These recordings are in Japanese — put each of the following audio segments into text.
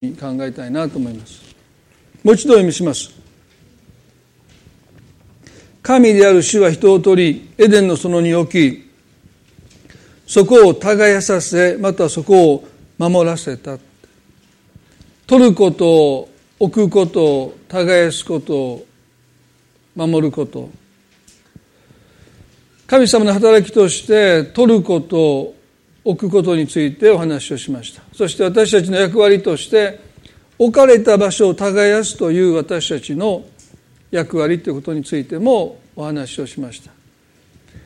考えたいなと思います。もう一度読みします。神である主は人を取りエデンの園に置きそこを耕させまたそこを守らせた。取ることを置くことを耕すことを守ること。神様の働きとして取ること置くことについてお話をしました。そして私たちの役割として置かれた場所を耕すという私たちの役割ということについてもお話をしました。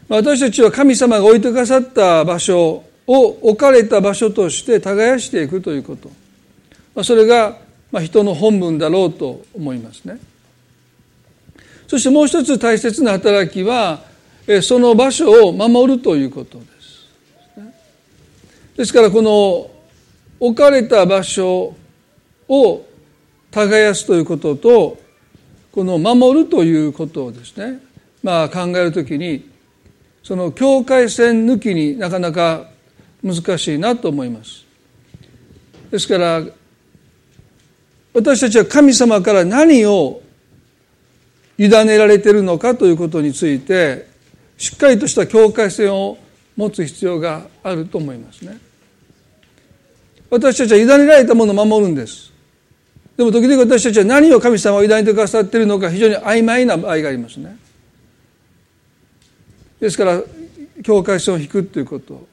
私たちは神様が置いてくださった場所を置かれた場所として耕していくということ。それが人の本分だろうと思いますね。そしてもう一つ大切な働きはその場所を守るということ。です。ですからこの置かれた場所を耕すということとこの守るということをですねまあ考えるときにその境界線抜きになかなか難しいなと思います。ですから私たちは神様から何を委ねられているのかということについてしっかりとした境界線を持つ必要があると思いますね。私たちは委ねられたものを守るんです。でも時々私たちは何を神様は委ねてくださっているのか非常に曖昧な場合がありますね。ですから境界線を引くということ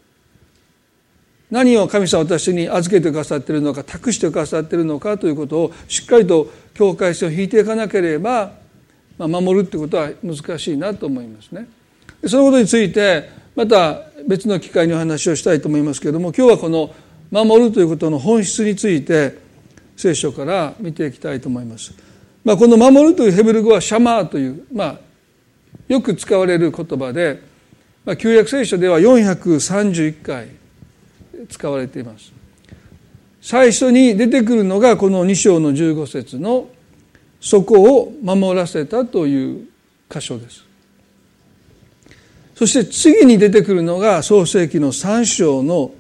何を神様私に預けてくださっているのか託してくださっているのかということをしっかりと境界線を引いていかなければ、まあ、守るということは難しいなと思いますね。そのことについてまた別の機会にお話をしたいと思いますけれども今日はこの守るということの本質について聖書から見ていきたいと思います。まあ、この守るというヘブル語はシャマーという、まあ、よく使われる言葉で、まあ、旧約聖書では431回使われています。最初に出てくるのがこの2章の15節の「そこを守らせた」という箇所です。そして次に出てくるのが創世記の3章の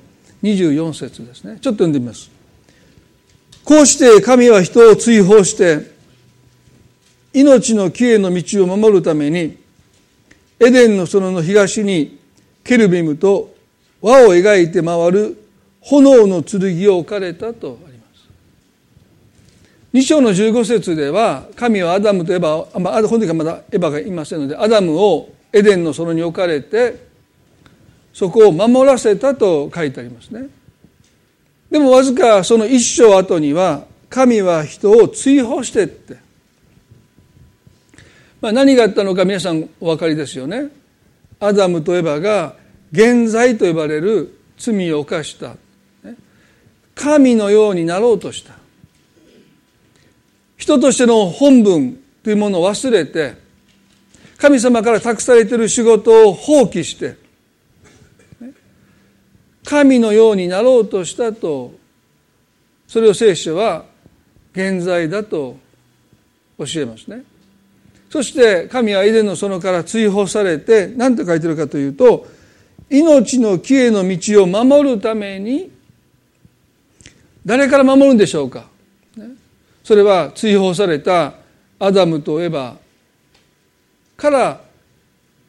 24節ですね。ちょっと読んでみます。こうして神は人を追放して命の木への道を守るためにエデンの園の東にケルビムと輪を描いて回る炎の剣を置かれたとあります。2章の15節では神はアダムとエバ、まあ、本人がまだエバがいませんのでアダムをエデンの園に置かれてそこを守らせたと書いてありますね。でもわずかその一章後には神は人を追放してって、まあ、何があったのか皆さんお分かりですよね。アダムとエバが原罪と呼ばれる罪を犯した。神のようになろうとした。人としての本分というものを忘れて神様から託されている仕事を放棄して。神のようになろうとしたと。それを聖書は現在だと教えますね。そして神はエデンの園から追放されて何て書いてるかというと命の木への道を守るために誰から守るんでしょうか？それは追放されたアダムとエバから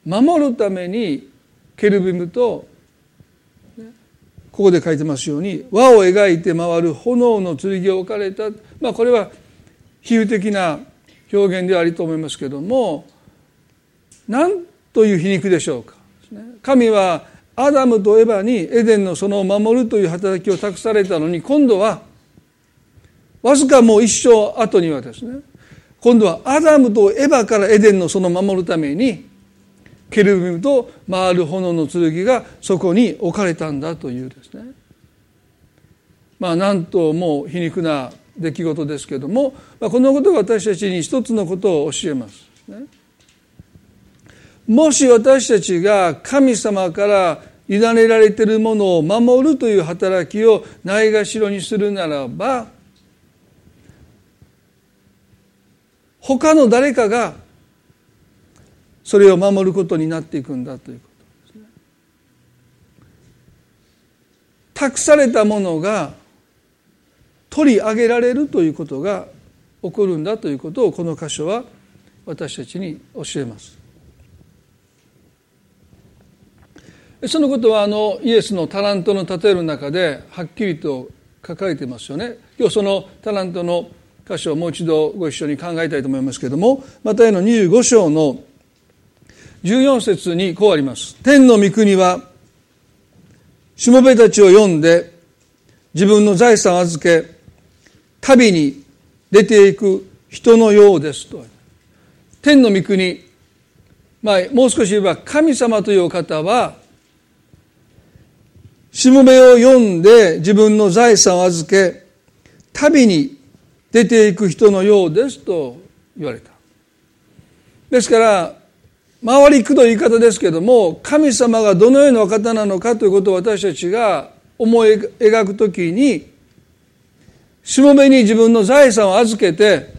守るためにケルビムとここで書いてますように輪を描いて回る炎の剣を置かれた、まあ、これは比喩的な表現ではありと思いますけども何という皮肉でしょうか。神はアダムとエバにエデンの園を守るという働きを託されたのに今度はわずかもう一生後にはですね今度はアダムとエバからエデンの園を守るためにケルビムと回る炎の剣がそこに置かれたんだというですね。まあなんとも皮肉な出来事ですけども、まあ、このことが私たちに一つのことを教えます、ね、もし私たちが神様から委ねられているものを守るという働きをないがしろにするならば他の誰かがそれを守ることになっていくんだということですね。託されたものが取り上げられるということが起こるんだということをこの箇所は私たちに教えます。そのことはあのイエスのタラントの例えの中ではっきりと書かれてますよね。今日そのタラントの箇所をもう一度ご一緒に考えたいと思いますけれどもまたへの25章の14節にこうあります。天の御国はしもべたちを読んで自分の財産を預け旅に出ていく人のようですと。天の御国、まあ、もう少し言えば神様という方はしもべを読んで自分の財産を預け旅に出ていく人のようですと言われた。ですから回りくどい言い方ですけども神様がどのような方なのかということを私たちが思い描くときにしもべに自分の財産を預けて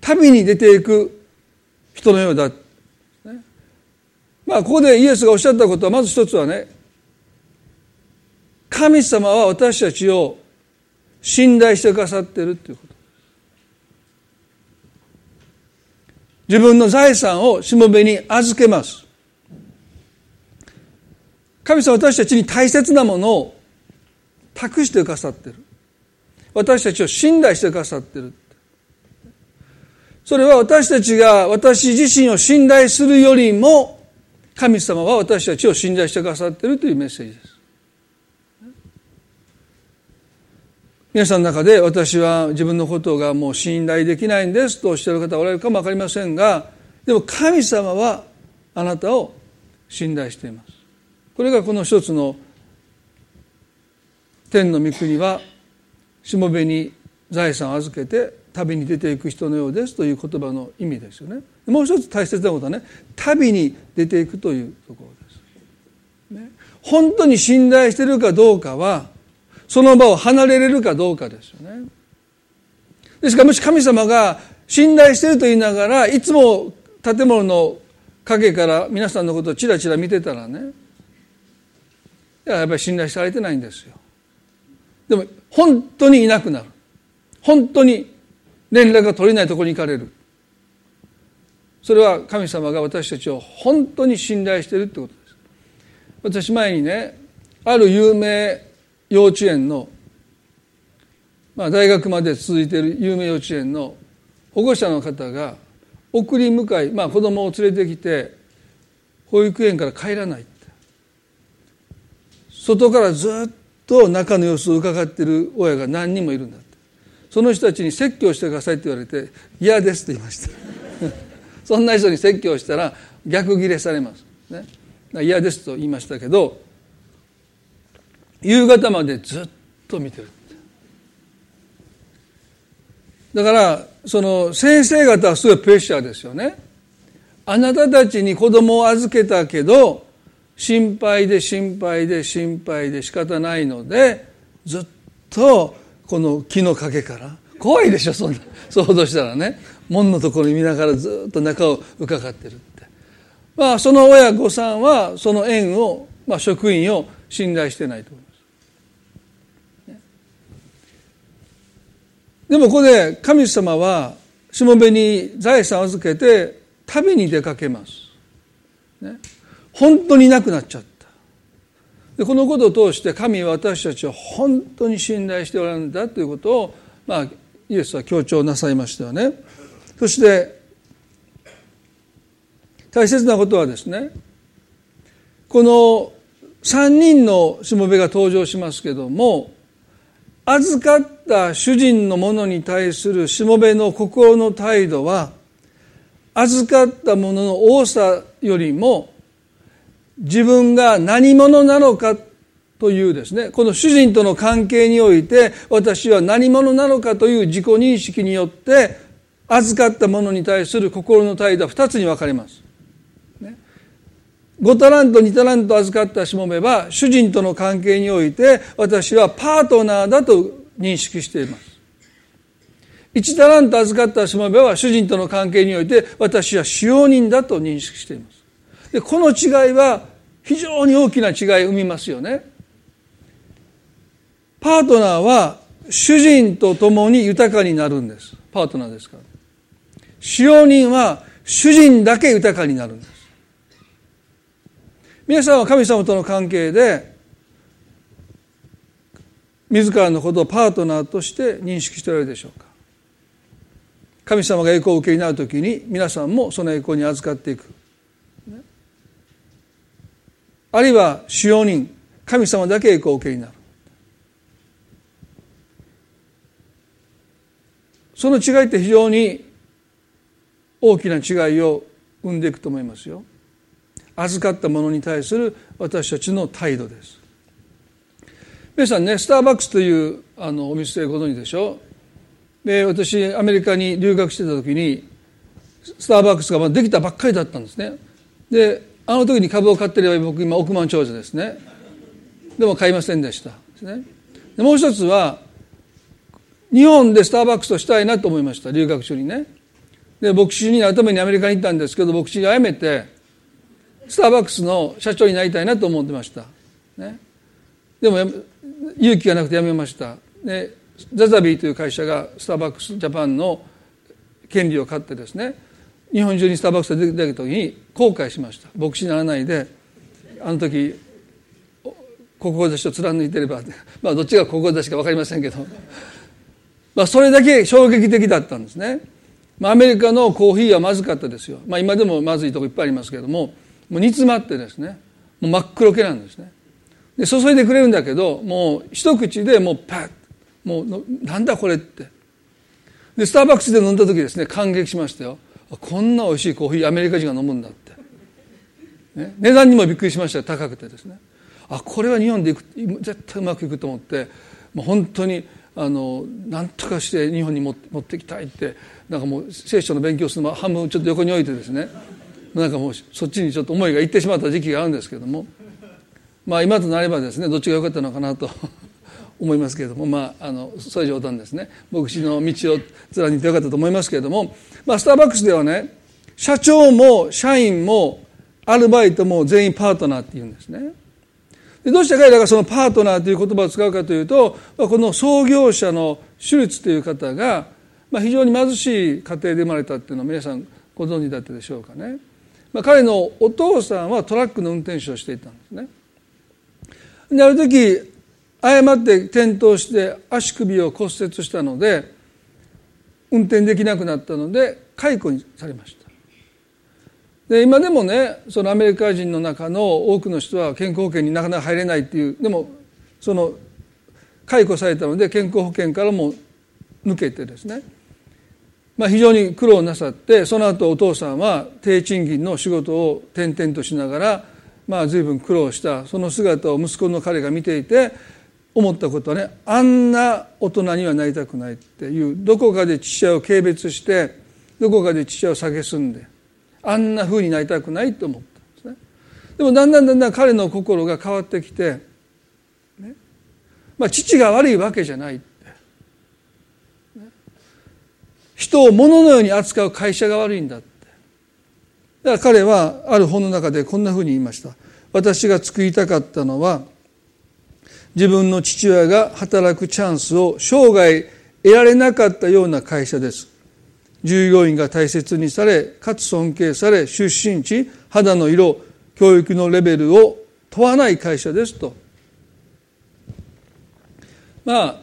旅に出ていく人のようだ。まあここでイエスがおっしゃったことはまず一つはね神様は私たちを信頼してくださっているということ。自分の財産をしもべに預けます。神様は私たちに大切なものを託してくださってる。私たちを信頼してくださってる。それは私たちが私自身を信頼するよりも神様は私たちを信頼してくださっているというメッセージです。皆さんの中で私は自分のことがもう信頼できないんですとおっしゃる方おられるかも分かりませんがでも神様はあなたを信頼しています。これがこの一つの天の御国はしもべに財産を預けて旅に出ていく人のようですという言葉の意味ですよね。もう一つ大切なことはね旅に出ていくというところです、ね、本当に信頼しているかどうかはその場を離れれるかどうかですよね。ですからもし神様が信頼していると言いながらいつも建物の影から皆さんのことをチラチラ見てたらねやっぱり信頼されてないんですよ。でも本当にいなくなる。本当に連絡が取れないところに行かれる。それは神様が私たちを本当に信頼しているってことです。私前にねある有名幼稚園の、まあ、大学まで続いている有名幼稚園の保護者の方が送り迎え、まあ、子供を連れてきて保育園から帰らない外からずっと中の様子を伺っている親が何人もいるんだって。その人たちに説教してくださいって言われて嫌ですと言いました。そんな人に説教したら逆ギレされます。ね。嫌ですと言いましたけど夕方までずっと見てる。だからその先生方はすごいプレッシャーですよね。あなたたちに子供を預けたけど心配で心配で心配で仕方ないのでずっとこの木の陰から怖いでしょそんな。想像したらね。門のところに見ながらずっと中を伺ってるって。まあその親御さんはその園を、まあ、職員を信頼してないと思いますでもここで神様はしもべに財産を預けて旅に出かけます。ね、本当になくなっちゃった。でこのことを通して神は私たちを本当に信頼しておられるんだということを、まあ、イエスは強調なさいましたよね。そして大切なことはですねこの3人のしもべが登場しますけども預かった主人のものに対するしもべの心の態度は預かったものの多さよりも自分が何者なのかというですねこの主人との関係において私は何者なのかという自己認識によって預かったものに対する心の態度は2つに分かれます。5タラント2タラント預かったしもべは主人との関係において私はパートナーだと認識しています。1タラント預かったしもべは主人との関係において私は使用人だと認識しています。でこの違いは非常に大きな違いを生みますよね。パートナーは主人と共に豊かになるんです。パートナーですから。使用人は主人だけ豊かになるんです。皆さんは神様との関係で自らのことをパートナーとして認識しておられるでしょうか。神様が栄光を受けになるときに皆さんもその栄光に預かっていく。あるいは使用人神様だけ栄光を受けになる。その違いって非常に大きな違いを生んでいくと思いますよ。預かったものに対する私たちの態度です。皆さんねスターバックスというあのお店ご存知でしょ？で私アメリカに留学してた時にスターバックスがまだできたばっかりだったんですね。であの時に株を買ってれば僕今億万長者ですね。でも買いませんでしたですね。でもう一つは日本でスターバックスをしたいなと思いました留学中にね。で牧師になるためにアメリカに行ったんですけど牧師が辞めてスターバックスの社長になりたいなと思ってました、ね、でも勇気がなくて辞めました。でザザビーという会社がスターバックスジャパンの権利を買ってですね日本中にスターバックスが出てきた時に後悔しました。牧師にならないであの時志を貫いてれば まあどっちが志か分かりませんけど、まあ、それだけ衝撃的だったんですね、まあ、アメリカのコーヒーはまずかったですよ、まあ、今でもまずいとこいっぱいありますけれども。もう煮詰まってですねもう真っ黒けなんですね。で注いでくれるんだけどもう一口でもうパッもうなんだこれって。でスターバックスで飲んだ時ですね感激しましたよ。こんな美味しいコーヒーアメリカ人が飲むんだって、ね、値段にもびっくりしました高くてですね。あこれは日本でいく絶対うまくいくと思ってもう本当にあの何とかして日本に持ってきたいってなんかもう聖書の勉強するの半分ちょっと横に置いてですね。なんかもうそっちにちょっと思いがいってしまった時期があるんですけども。まあ今となればですねどっちが良かったのかなと思いますけれども。まああのそういう冗談ですね。牧師の道を貫いてよかったと思いますけれども、まあ、スターバックスではね社長も社員もアルバイトも全員パートナーって言うんですね。でどうして彼らがそのパートナーという言葉を使うかというとこの創業者のシュルツという方が、まあ、非常に貧しい家庭で生まれたっていうのを皆さんご存知だったでしょうかね、まあ、彼のお父さんはトラックの運転手をしていたんですね。である時誤って転倒して足首を骨折したので運転できなくなったので解雇にされました。で今でもねそのアメリカ人の中の多くの人は健康保険になかなか入れないっていうでもその解雇されたので健康保険からも抜けてですね、まあ、非常に苦労なさってその後お父さんは低賃金の仕事を転々としながらまあ随分苦労したその姿を息子の彼が見ていて思ったことはねあんな大人にはなりたくないっていうどこかで父親を軽蔑してどこかで父親を蔑んであんな風になりたくないと思ったんですね。でもだんだんだんだん彼の心が変わってきて、ね。まあ、父が悪いわけじゃないって、ね、人を物のように扱う会社が悪いんだって。だから彼はある本の中でこんな風に言いました。私が作りたかったのは自分の父親が働くチャンスを生涯得られなかったような会社です。従業員が大切にされかつ尊敬され出身地肌の色教育のレベルを問わない会社ですと。まあ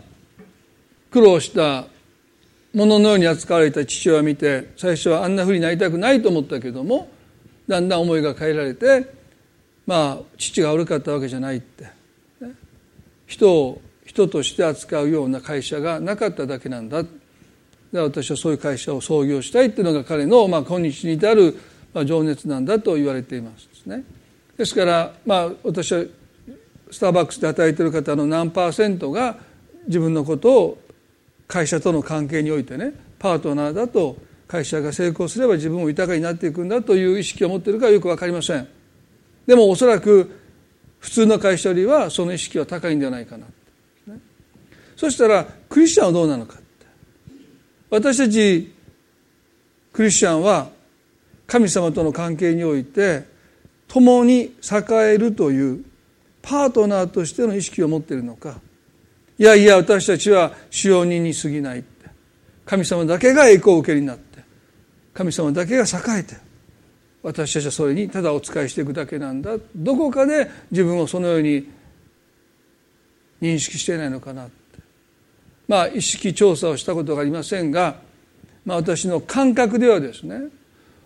苦労したもののように扱われた父親を見て最初はあんなふうになりたくないと思ったけどもだんだん思いが変えられてまあ父が悪かったわけじゃないって人を人として扱うような会社がなかっただけなんだで私はそういう会社を創業したいっていうのが彼の、まあ、今日に至る、まあ、情熱なんだと言われていますですね。ですから、まあ、私はスターバックスで働いている方の何パーセントが自分のことを会社との関係においてねパートナーだと会社が成功すれば自分も豊かになっていくんだという意識を持っているかよく分かりません。でもおそらく普通の会社よりはその意識は高いんじゃないかな、ね、そしたらクリスチャンはどうなのか私たちクリスチャンは神様との関係において共に栄えるというパートナーとしての意識を持っているのかいやいや私たちは使用人に過ぎない神様だけが栄光を受けになって。神様だけが栄えて。私たちはそれにただお仕えしていくだけなんだ。どこかで自分をそのように認識していないのかなまあ意識調査をしたことがありませんが、まあ、私の感覚ではですね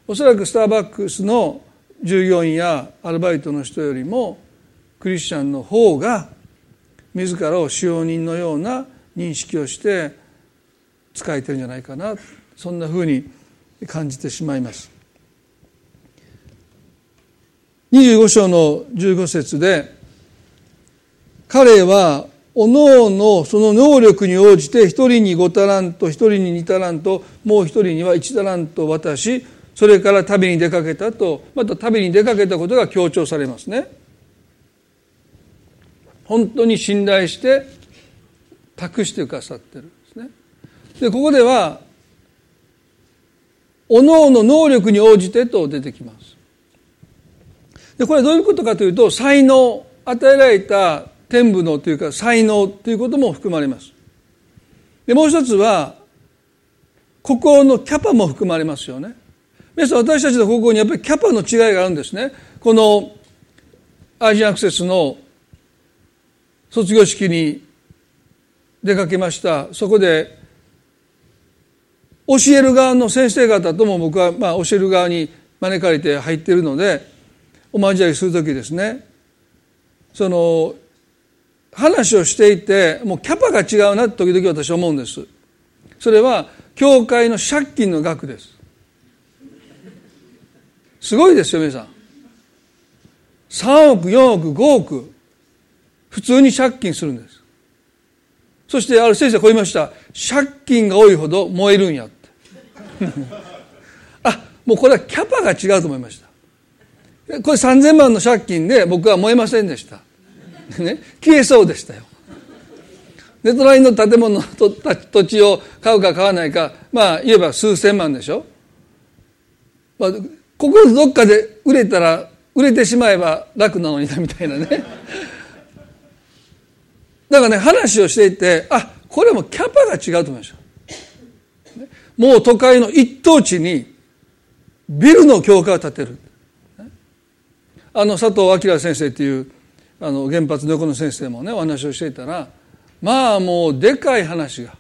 おそらくスターバックスの従業員やアルバイトの人よりもクリスチャンの方が自らを使用人のような認識をして仕えてるんじゃないかなそんなふうに感じてしまいます。25章の15節で彼はおのおのその能力に応じて一人に5タラント一人に2タラントもう一人には1タラント渡しそれから旅に出かけたとまた旅に出かけたことが強調されますね。本当に信頼して託してくださってるんですね。でここではおのおの能力に応じてと出てきます。でこれはどういうことかというと才能与えられた天賦のというか才能ということも含まれます。でもう一つは心のキャパも含まれますよね。皆さん私たちの高校にやっぱりキャパの違いがあるんですね。このアジアアクセスの卒業式に出かけました。そこで教える側の先生方とも僕はまあ教える側に招かれて入っているのでお交わりする時ですね。その話をしていてもうキャパが違うなって時々私思うんです。それは教会の借金の額です。すごいですよ皆さん。3億4億5億。普通に借金するんですそしてある先生はこう言いました借金が多いほど燃えるんやって あもうこれはキャパが違うと思いましたこれ3000万の借金で僕は燃えませんでした ね、消えそうでしたよ。で隣の建物の土地を買うか買わないかまあ言えば数千万でしょ。まあ、ここどっかで売れたら売れてしまえば楽なのになみたいなね。だからね話をしていてあこれもキャパが違うと思いました。もう都会の一等地にビルの教会を建てる。あの佐藤明先生っていうあの原発の横の先生もねお話をしていたらまあもうでかい話が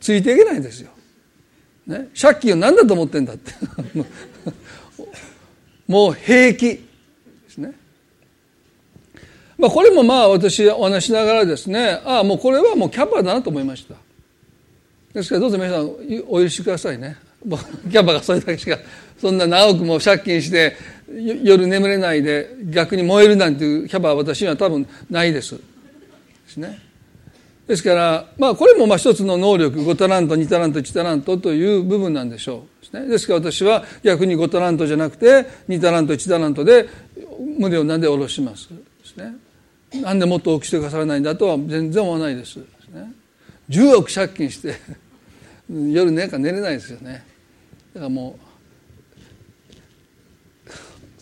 ついていけないんですよ。ね、借金を何だと思ってんだって もう平気。まあこれもまあ私お話しながらですねああもうこれはもうキャパだなと思いました。ですからどうぞ皆さんお許しくださいね。キャパがそれだけしかそんな何億も借金して夜眠れないで逆に燃えるなんていうキャパは私には多分ないです。ですね。ですからまあこれもまあ一つの能力5タラント2タラント1タラントという部分なんでしょう。ですね。ですから私は逆に5タラントじゃなくて2タラント1タラントで胸をなんで下ろします。ですね。なんでもっと大きくしてくださらないんだとは全然思わないです10億借金して 夜寝か寝れないですよねだからもう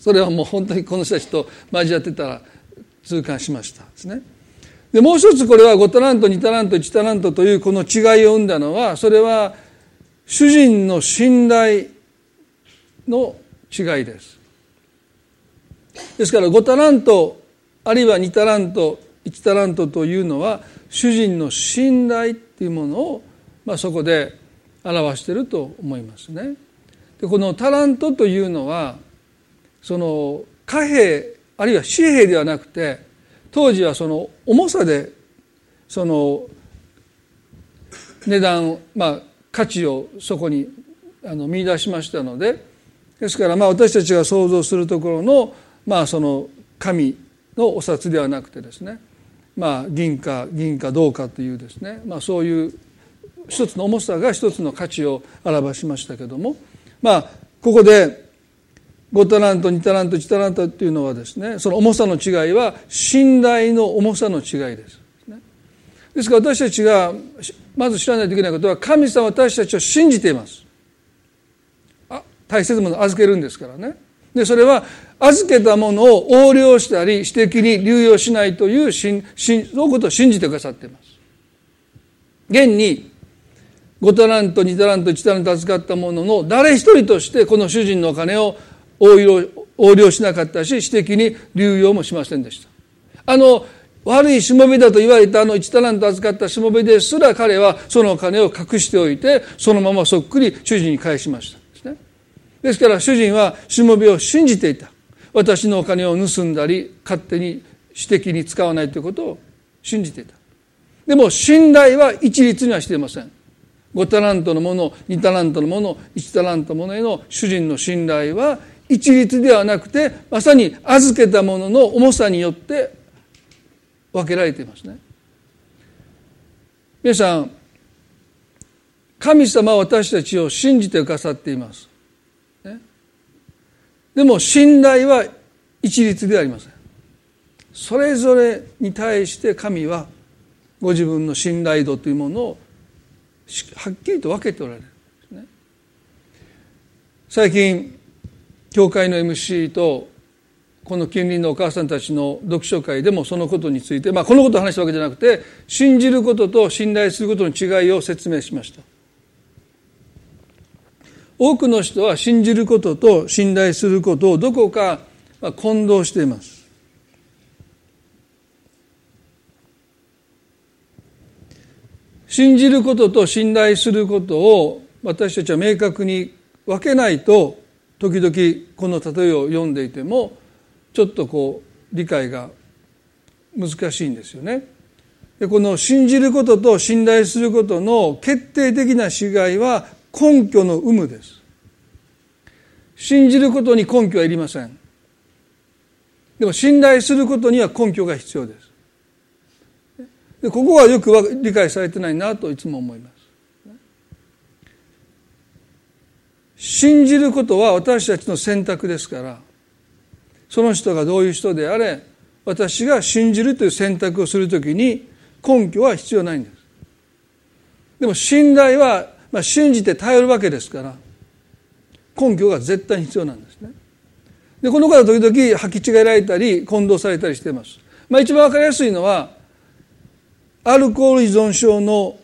それはもう本当にこの人たちと交わってたら痛感しましたですね。でもう一つこれは5タラント2タラント1タラントというこの違いを生んだのはそれは主人の信頼の違いです。ですから5タラントあるいは2タラント1タラントというのは主人の信頼っていうものを、まあ、そこで表していると思いますね。でこのタラントというのはその貨幣あるいは紙幣ではなくて当時はその重さでその値段まあ価値をそこにあの見出しましたのでですからまあ私たちが想像するところのまあその紙のお札ではなくてですねまあ銀貨銀貨銅貨というですねまあそういう一つの重さが一つの価値を表しましたけどもまあここで5タラント2タラント1タラントっていうのはですねその重さの違いは信頼の重さの違いです。ですから私たちがまず知らないといけないことは神様は私たちを信じています。あ大切なものを預けるんですからね。でそれは預けたものを横領したり私的に流用しないというそういうことを信じてくださっています。現に5タラント2タラント1タラント預かったものの誰一人としてこの主人のお金を横領しなかったし私的に流用もしませんでした。あの悪いしもべだと言われたあの1タラント預かったしもべですら彼はそのお金を隠しておいてそのままそっくり主人に返しましたですね。ですから主人はしもべを信じていた。私のお金を盗んだり勝手に私的に使わないということを信じていた。でも信頼は一律にはしていません。5タラントのもの2タラントのもの1タラントのものへの主人の信頼は一律ではなくてまさに預けたものの重さによって分けられていますね。皆さん神様は私たちを信じてくださっています、でも信頼は一律ではありません。それぞれに対して神はご自分の信頼度というものをはっきりと分けておられる、ね、最近教会の MC とこの近隣のお母さんたちの読書会でもそのことについて、まあ、このことを話したわけじゃなくて信じることと信頼することの違いを説明しました。多くの人は信じることと信頼することをどこか混同しています信じることと信頼することを私たちは明確に分けないと時々この例えを読んでいてもちょっとこう理解が難しいんですよね。でこの信じることと信頼することの決定的な違いは根拠の有無です。信じることに根拠はいりません。でも信頼することには根拠が必要です。でここはよく理解されてないなといつも思います。信じることは私たちの選択ですからその人がどういう人であれ私が信じるという選択をするときに根拠は必要ないんですでも信頼は、まあ、信じて頼るわけですから根拠が絶対に必要なんですね。でこの方時々履き違えられたり混同されたりしています、まあ、一番わかりやすいのはアルコール依存症の、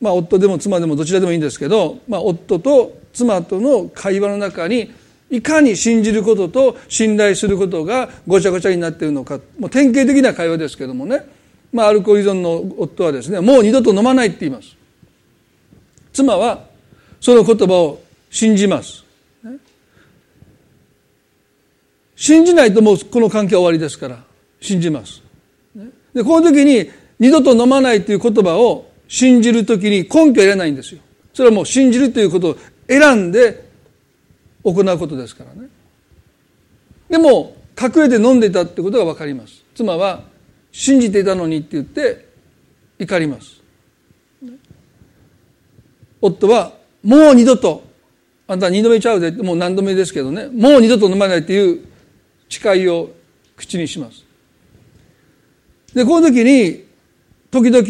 まあ、夫でも妻でもどちらでもいいんですけど、まあ、夫と妻との会話の中にいかに信じることと信頼することがごちゃごちゃになっているのか。もう典型的な会話ですけどもね、まあ、アルコール依存の夫はですねもう二度と飲まないって言います。妻はその言葉を信じます、信じないともうこの関係は終わりですから信じます、でこの時に二度と飲まないという言葉を信じる時に根拠を得れないんですよ。それはもう信じるということを選んで行うことですからね。でも隠れて飲んでいたってことが分かります。妻は信じていたのにって言って怒ります。夫はもう二度とあんた二度目ちゃうでもう何度目ですけどねもう二度と飲まないっていう誓いを口にします。でこの時に時々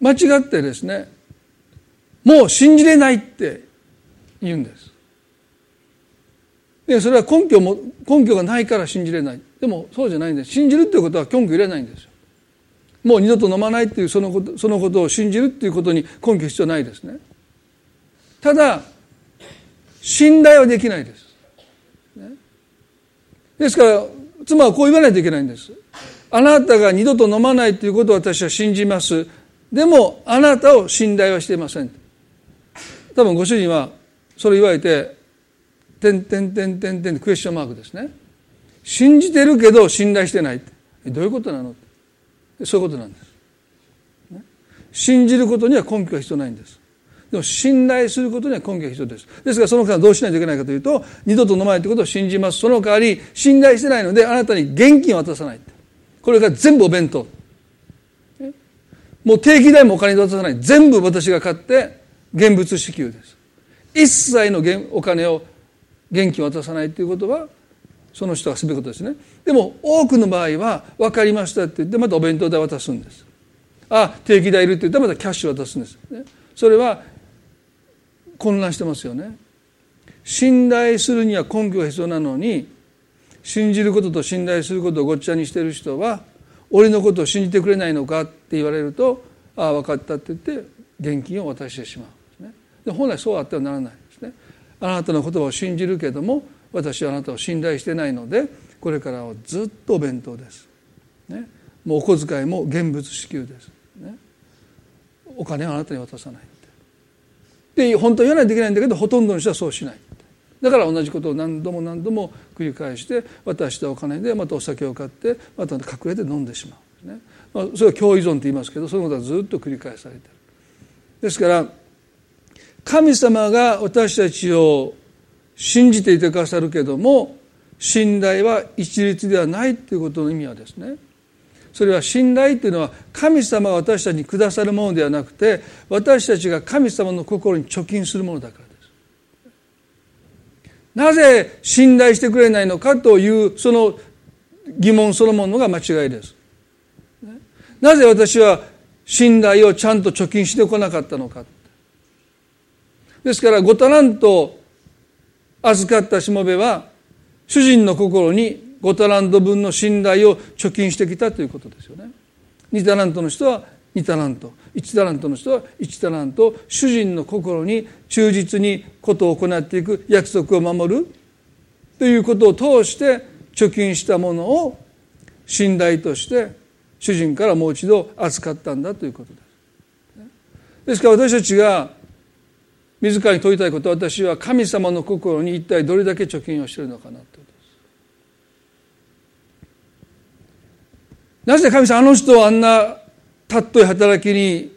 間違ってですねもう信じれないって言うんです。でそれは根拠も根拠がないから信じれない。でもそうじゃないんです。信じるっていうことは根拠入れないんです。もう二度と飲まないっていうそのことそのことを信じるっていうことに根拠必要ないですね。ただ信頼はできないです、ね、ですから妻はこう言わないといけないんです。あなたが二度と飲まないということを私は信じます。でもあなたを信頼はしていません。多分ご主人はそれ言われて「てんてんてんてんてん」クエスチョンマークですね。信じてるけど信頼してないどういうことなのそういうことなんです。信じることには根拠が必要ないんです。でも信頼することには根拠が必要です。ですからその方はどうしないといけないかというと二度と飲まないということを信じます。その代わり信頼してないのであなたに現金を渡さない。これが全部お弁当。もう定期代もお金で渡さない。全部私が買って現物支給です。一切のお金を現金を渡さないということはその人がすべきことですね。でも多くの場合は分かりましたって言ってまたお弁当代渡すんです。あ定期代いるって言ったらまたキャッシュ渡すんです、ね、それは混乱してますよね。信頼するには根拠が必要なのに信じることと信頼することをごっちゃにしてる人は俺のことを信じてくれないのかって言われるとああ分かったって言って現金を渡してしまう。でね。で本来そうあってはならないですね。あなたの言葉を信じるけども私はあなたを信頼してないのでこれからはずっとお弁当です、ね、もうお小遣いも現物支給です、ね、お金はあなたに渡さないで本当は言わないといけないんだけどほとんどの人はそうしないだから同じことを何度も何度も繰り返して渡したお金でまたお酒を買ってまた隠れて飲んでしまう。ね、まあ、それは共依存と言いますけどそのことはずっと繰り返されてる。ですから神様が私たちを信じていてくださるけども信頼は一律ではないということの意味はですねそれは信頼というのは神様が私たちにくださるものではなくて私たちが神様の心に貯金するものだからですなぜ信頼してくれないのかというその疑問そのものが間違いです。なぜ私は信頼をちゃんと貯金してこなかったのか。ですから5タラント預かったしもべは主人の心に5タラント分の信頼を貯金してきたということですよね。2タラントの人は2タラント1タラントの人は1タラント主人の心に忠実にことを行っていく約束を守るということを通して貯金したものを信頼として主人からもう一度預かったんだということです。ですから私たちが自らに問いたいことは私は神様の心に一体どれだけ貯金をしているのかなということです。なぜ神様あの人はあんなたっとい働きに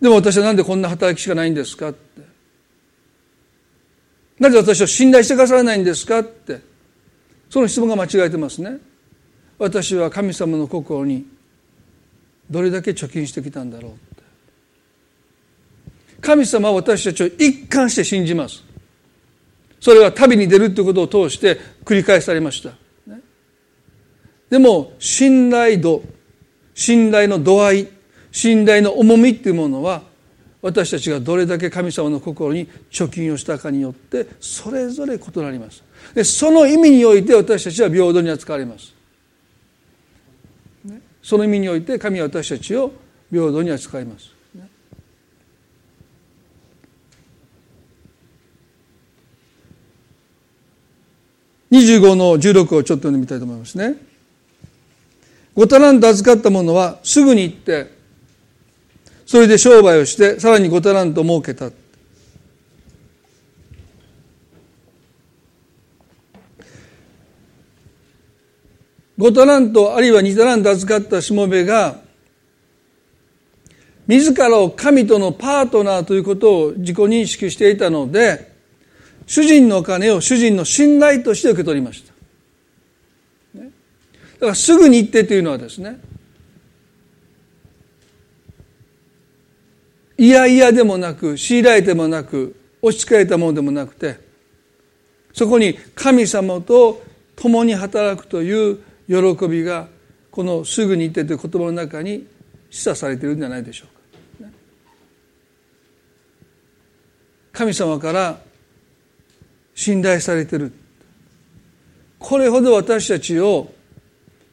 でも私は何でこんな働きしかないんですかって。なぜ私を信頼してくださらないんですかって。その質問が間違えてますね。私は神様の心にどれだけ貯金してきたんだろう。って神様は私たちを一貫して信じます。それは旅に出るということを通して繰り返されました。でも信頼度信頼の度合い信頼の重みっていうものは私たちがどれだけ神様の心に貯金をしたかによってそれぞれ異なります。でその意味において私たちは平等に扱われます、その意味において神は私たちを平等に扱います、25の16をちょっと読んでみたいと思いますね。5タラント預かった者はすぐに行ってそれで商売をしてさらに5タラント儲けた。5タラントあるいは2タラント預かったしもべが自らを神とのパートナーということを自己認識していたので主人のお金を主人の信頼として受け取りました。だからすぐに行ってというのはですねいやいやでもなく強いられてもなく押し付けられたものでもなくてそこに神様と共に働くという喜びがこの「すぐに行って」という言葉の中に示唆されているんじゃないでしょうか。神様から信頼されてる。これほど私たちを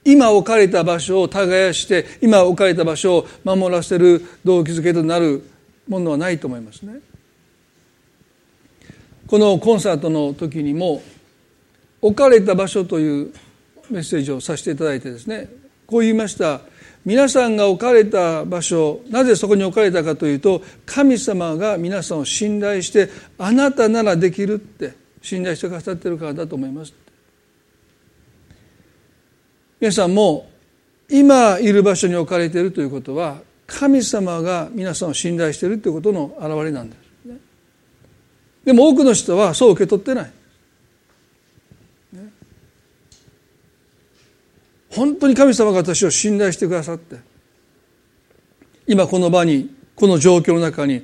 今置かれた場所を耕して今置かれた場所を守らせる動機づけとなるものはないと思いますね。このコンサートの時にも置かれた場所というメッセージをさせていただいてですねこう言いました。皆さんが置かれた場所なぜそこに置かれたかというと神様が皆さんを信頼してあなたならできるって。信頼してくださってるからだと思います。皆さんも今いる場所に置かれているということは神様が皆さんを信頼しているということの表れなんです、ね、でも多くの人はそう受け取ってない、ね、本当に神様が私を信頼してくださって今この場にこの状況の中に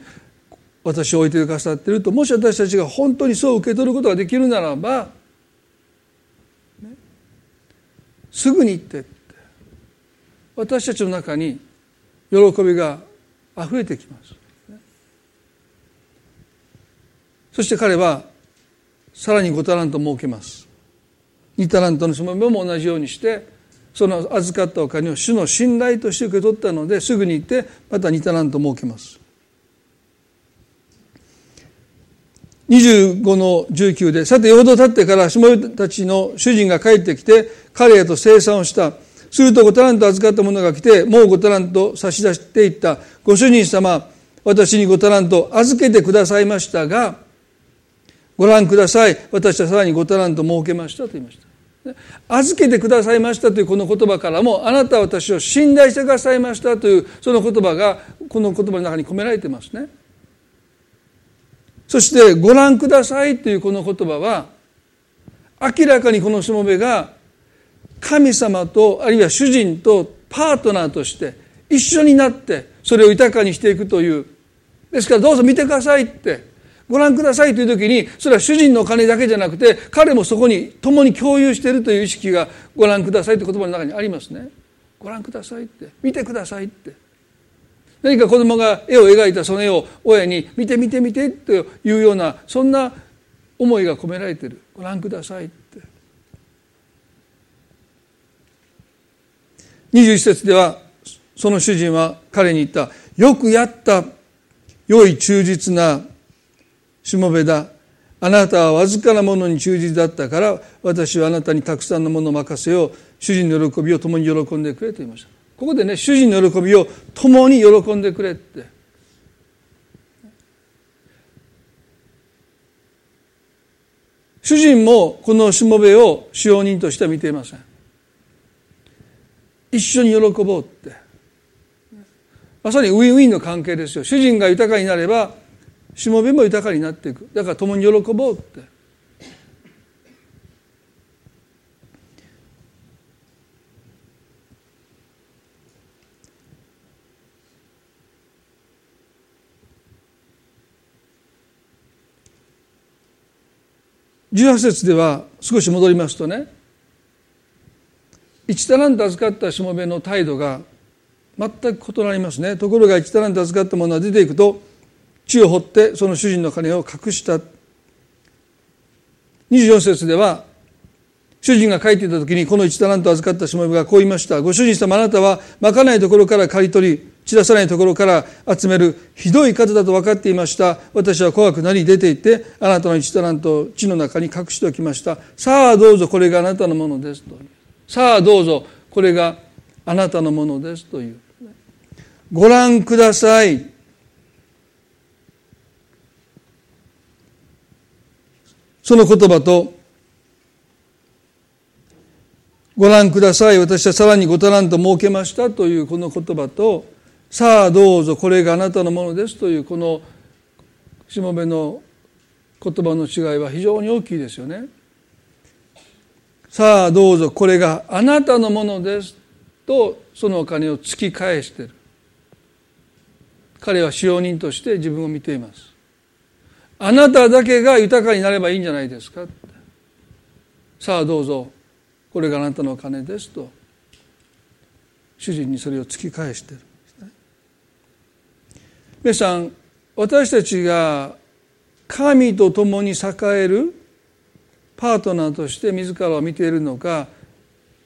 私を置いてくださっているともし私たちが本当にそう受け取ることができるならばすぐに行って私たちの中に喜びがあふれてきます。そして彼はさらに5タラント儲けます。2タラントのしもべも同じようにしてその預かったお金を主の信頼として受け取ったのですぐに行ってまた2タラント設けます。25の19で、さて、よほど経ってから、しもべたちの主人が帰ってきて、彼へと生産をした。すると5タラント預かった者が来て、もう5タラント差し出していった。ご主人様、私に5タラント預けてくださいましたが、ご覧ください。私はさらに5タラント設けましたと言いました。預けてくださいましたというこの言葉からも、あなたは私を信頼してくださいましたというその言葉が、この言葉の中に込められてますね。そしてご覧くださいというこの言葉は明らかにこのしもべが神様とあるいは主人とパートナーとして一緒になってそれを豊かにしていくという。ですからどうぞ見てくださいってご覧くださいという時にそれは主人のお金だけじゃなくて彼もそこに共に共有しているという意識がご覧くださいという言葉の中にありますね。ご覧くださいって見てくださいって。何か子供が絵を描いたその絵を親に見て見て見てというようなそんな思いが込められてる。ご覧くださいって。21節ではその主人は彼に言った。よくやった良い忠実なしもべだ。あなたはわずかなものに忠実だったから私はあなたにたくさんのものを任せよう。主人の喜びを共に喜んでくれと言いました。ここでね主人の喜びを共に喜んでくれって。主人もこのしもべを使用人としては見ていません。一緒に喜ぼうって。まさにウィンウィンの関係ですよ。主人が豊かになればしもべも豊かになっていく。だから共に喜ぼうって。18節では少し戻りますとね1タラント預かったしもべの態度が全く異なりますね。ところが1タラント預かった者は出ていくと地を掘ってその主人の金を隠した。24節では主人が帰っていた時にこの1タラント預かったしもべがこう言いました。ご主人様あなたはまかないところから刈り取り散らさないところから集めるひどい数だと分かっていました。私は怖くなり出て行ってあなたの一タラントを地の中に隠しておきました。さあどうぞこれがあなたのものですと。さあどうぞこれがあなたのものですという。ご覧ください。その言葉とご覧ください。私はさらにごタラント設けましたというこの言葉とさあどうぞこれがあなたのものですというこのしもべの言葉の違いは非常に大きいですよね。さあどうぞこれがあなたのものですとそのお金を突き返している。彼は使用人として自分を見ています。あなただけが豊かになればいいんじゃないですか。さあどうぞこれがあなたのお金ですと主人にそれを突き返している。皆さん私たちが神と共に栄えるパートナーとして自らを見ているのか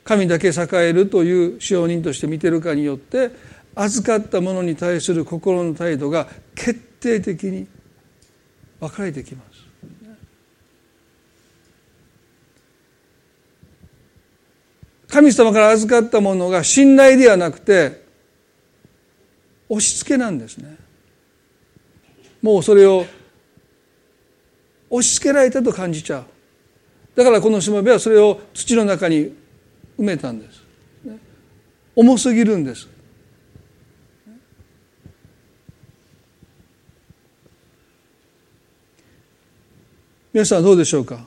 神だけ栄えるという使用人として見ているかによって預かったものに対する心の態度が決定的に分かれてきます。神様から預かったものが信頼ではなくて押し付けなんですね。もうそれを押し付けられたと感じちゃう。だからこのしもべはそれを土の中に埋めたんです。重すぎるんです。皆さんどうでしょうか？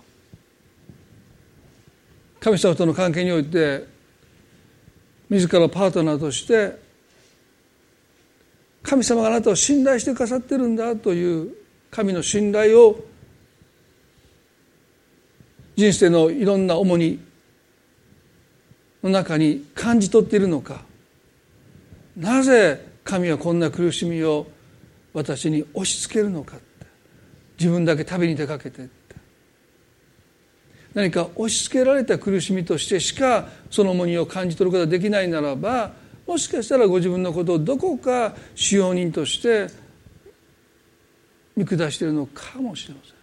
神様との関係において自らパートナーとして神様があなたを信頼してくださってるんだという神の信頼を人生のいろんな重荷の中に感じ取っているのか。なぜ神はこんな苦しみを私に押し付けるのかって。自分だけ旅に出かけて何か押し付けられた苦しみとしてしかその重荷を感じ取ることができないならばもしかしたらご自分のことをどこか使用人として見下しているのかもしれません。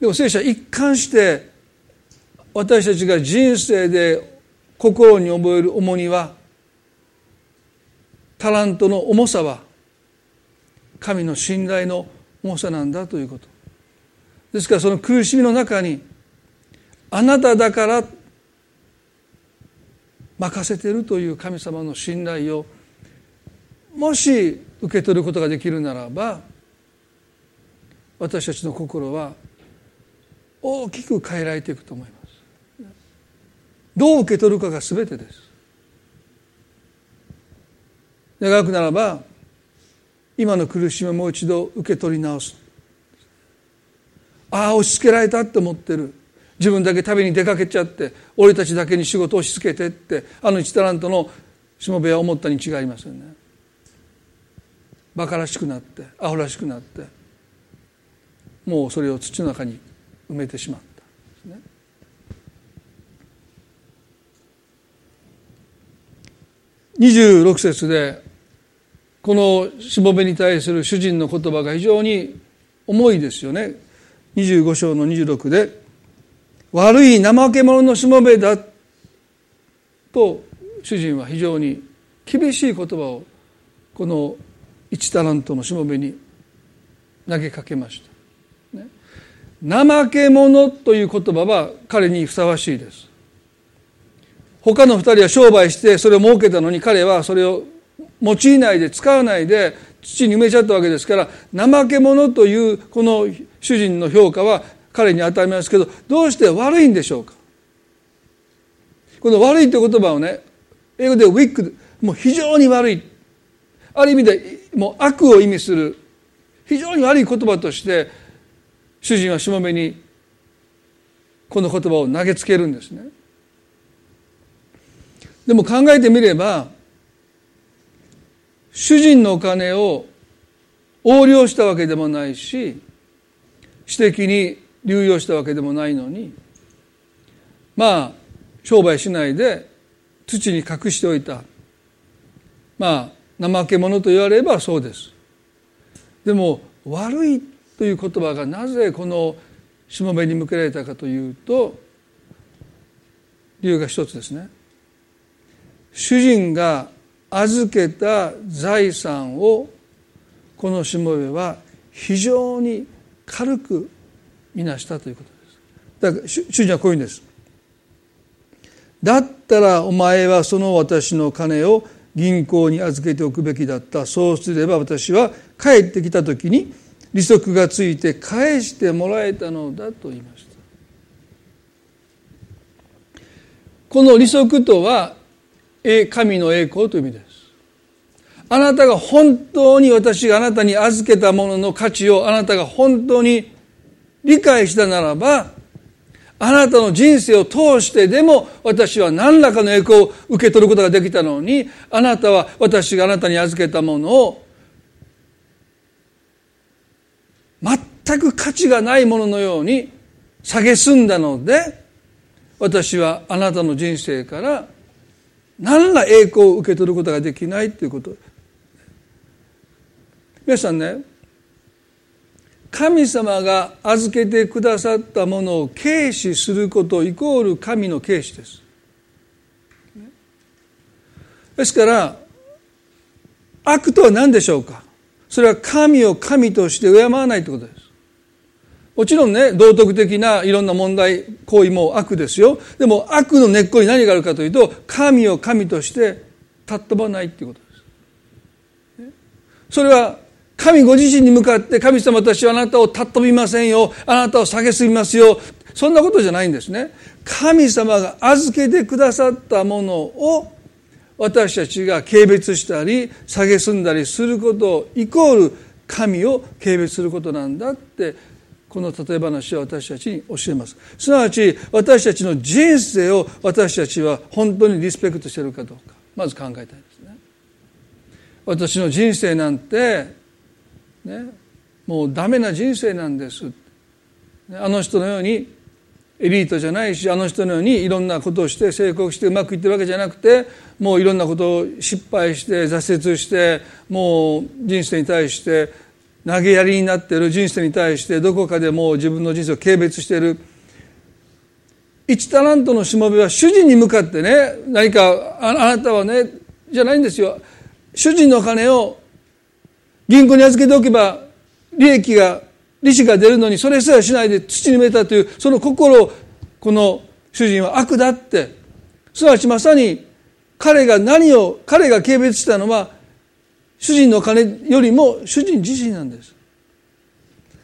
でも聖書は一貫して私たちが人生で心に覚える重荷はタラントの重さは神の信頼の重さなんだということですからその苦しみの中にあなただから任せているという神様の信頼をもし受け取ることができるならば私たちの心は大きく変えられていくと思います。どう受け取るかが全てです。願くならば今の苦しみをもう一度受け取り直す。ああ押し付けられたって思ってる。自分だけ旅に出かけちゃって俺たちだけに仕事を押し付けてってあの1タラントのしもべは思ったに違いませんね。馬鹿らしくなってアホらしくなってもうそれを土の中に埋めてしまったですね。26節でこのしもべに対する主人の言葉が非常に重いですよね。25章の26で「悪い怠け者のしもべだ」と主人は非常に厳しい言葉をこの一タラントのしもべに投げかけました。ね、怠け者という言葉は彼にふさわしいです。他の二人は商売してそれを儲けたのに彼はそれを用いないで使わないで土に埋めちゃったわけですから怠け者というこの主人の評価は彼に与えますけどどうして悪いんでしょうか？この悪いという言葉をね英語でウィックもう非常に悪い。ある意味でもう悪を意味する。非常に悪い言葉として主人はしもべにこの言葉を投げつけるんですね。でも考えてみれば主人のお金を横領したわけでもないし私的に流用したわけでもないのにまあ商売しないで土に隠しておいた。まあ怠け者と言われればそうです。でも悪いという言葉がなぜこのしもべに向けられたかというと理由が一つですね。主人が預けた財産をこのしもべは非常に軽くみなしたということです。だから主人はこういうんです。だったらお前はその私の金を銀行に預けておくべきだった。そうすれば私は帰ってきた時に利息がついて返してもらえたのだと言いました。この利息とは神の栄光という意味です。あなたが本当に私があなたに預けたものの価値をあなたが本当に理解したならばあなたの人生を通してでも私は何らかの栄光を受け取ることができたのにあなたは私があなたに預けたものを全く価値がないもののように蔑んだので私はあなたの人生から何ら栄光を受け取ることができないということ。皆さんね神様が預けてくださったものを軽視することイコール神の軽視です。ですから悪とは何でしょうか？それは神を神として敬わないということです。もちろんね道徳的ないろんな問題行為も悪ですよでも悪の根っこに何があるかというと神を神として尊ばないっていうことですそれは神ご自身に向かって神様私はあなたを尊びませんよ。あなたを蔑みますよ。そんなことじゃないんですね。神様が預けてくださったものを私たちが軽蔑したり蔑んだりすることイコール神を軽蔑することなんだってこの例え話は私たちに教えます。すなわち私たちの人生を私たちは本当にリスペクトしてるかどうかまず考えたいですね。私の人生なんてね。もうダメな人生なんです。あの人のようにエリートじゃないしあの人のようにいろんなことをして成功してうまくいってるわけじゃなくてもういろんなことを失敗して挫折してもう人生に対して投げやりになってる人生に対してどこかでもう自分の人生を軽蔑している。一タラントのしもべは主人に向かってね何かあなたはねじゃないんですよ。主人の金を銀行に預けておけば利益が利子が出るのにそれすらしないで土に埋めたというその心をこの主人は悪だってすなわちまさに彼が何を彼が軽蔑したのは主人の金よりも主人自身なんです。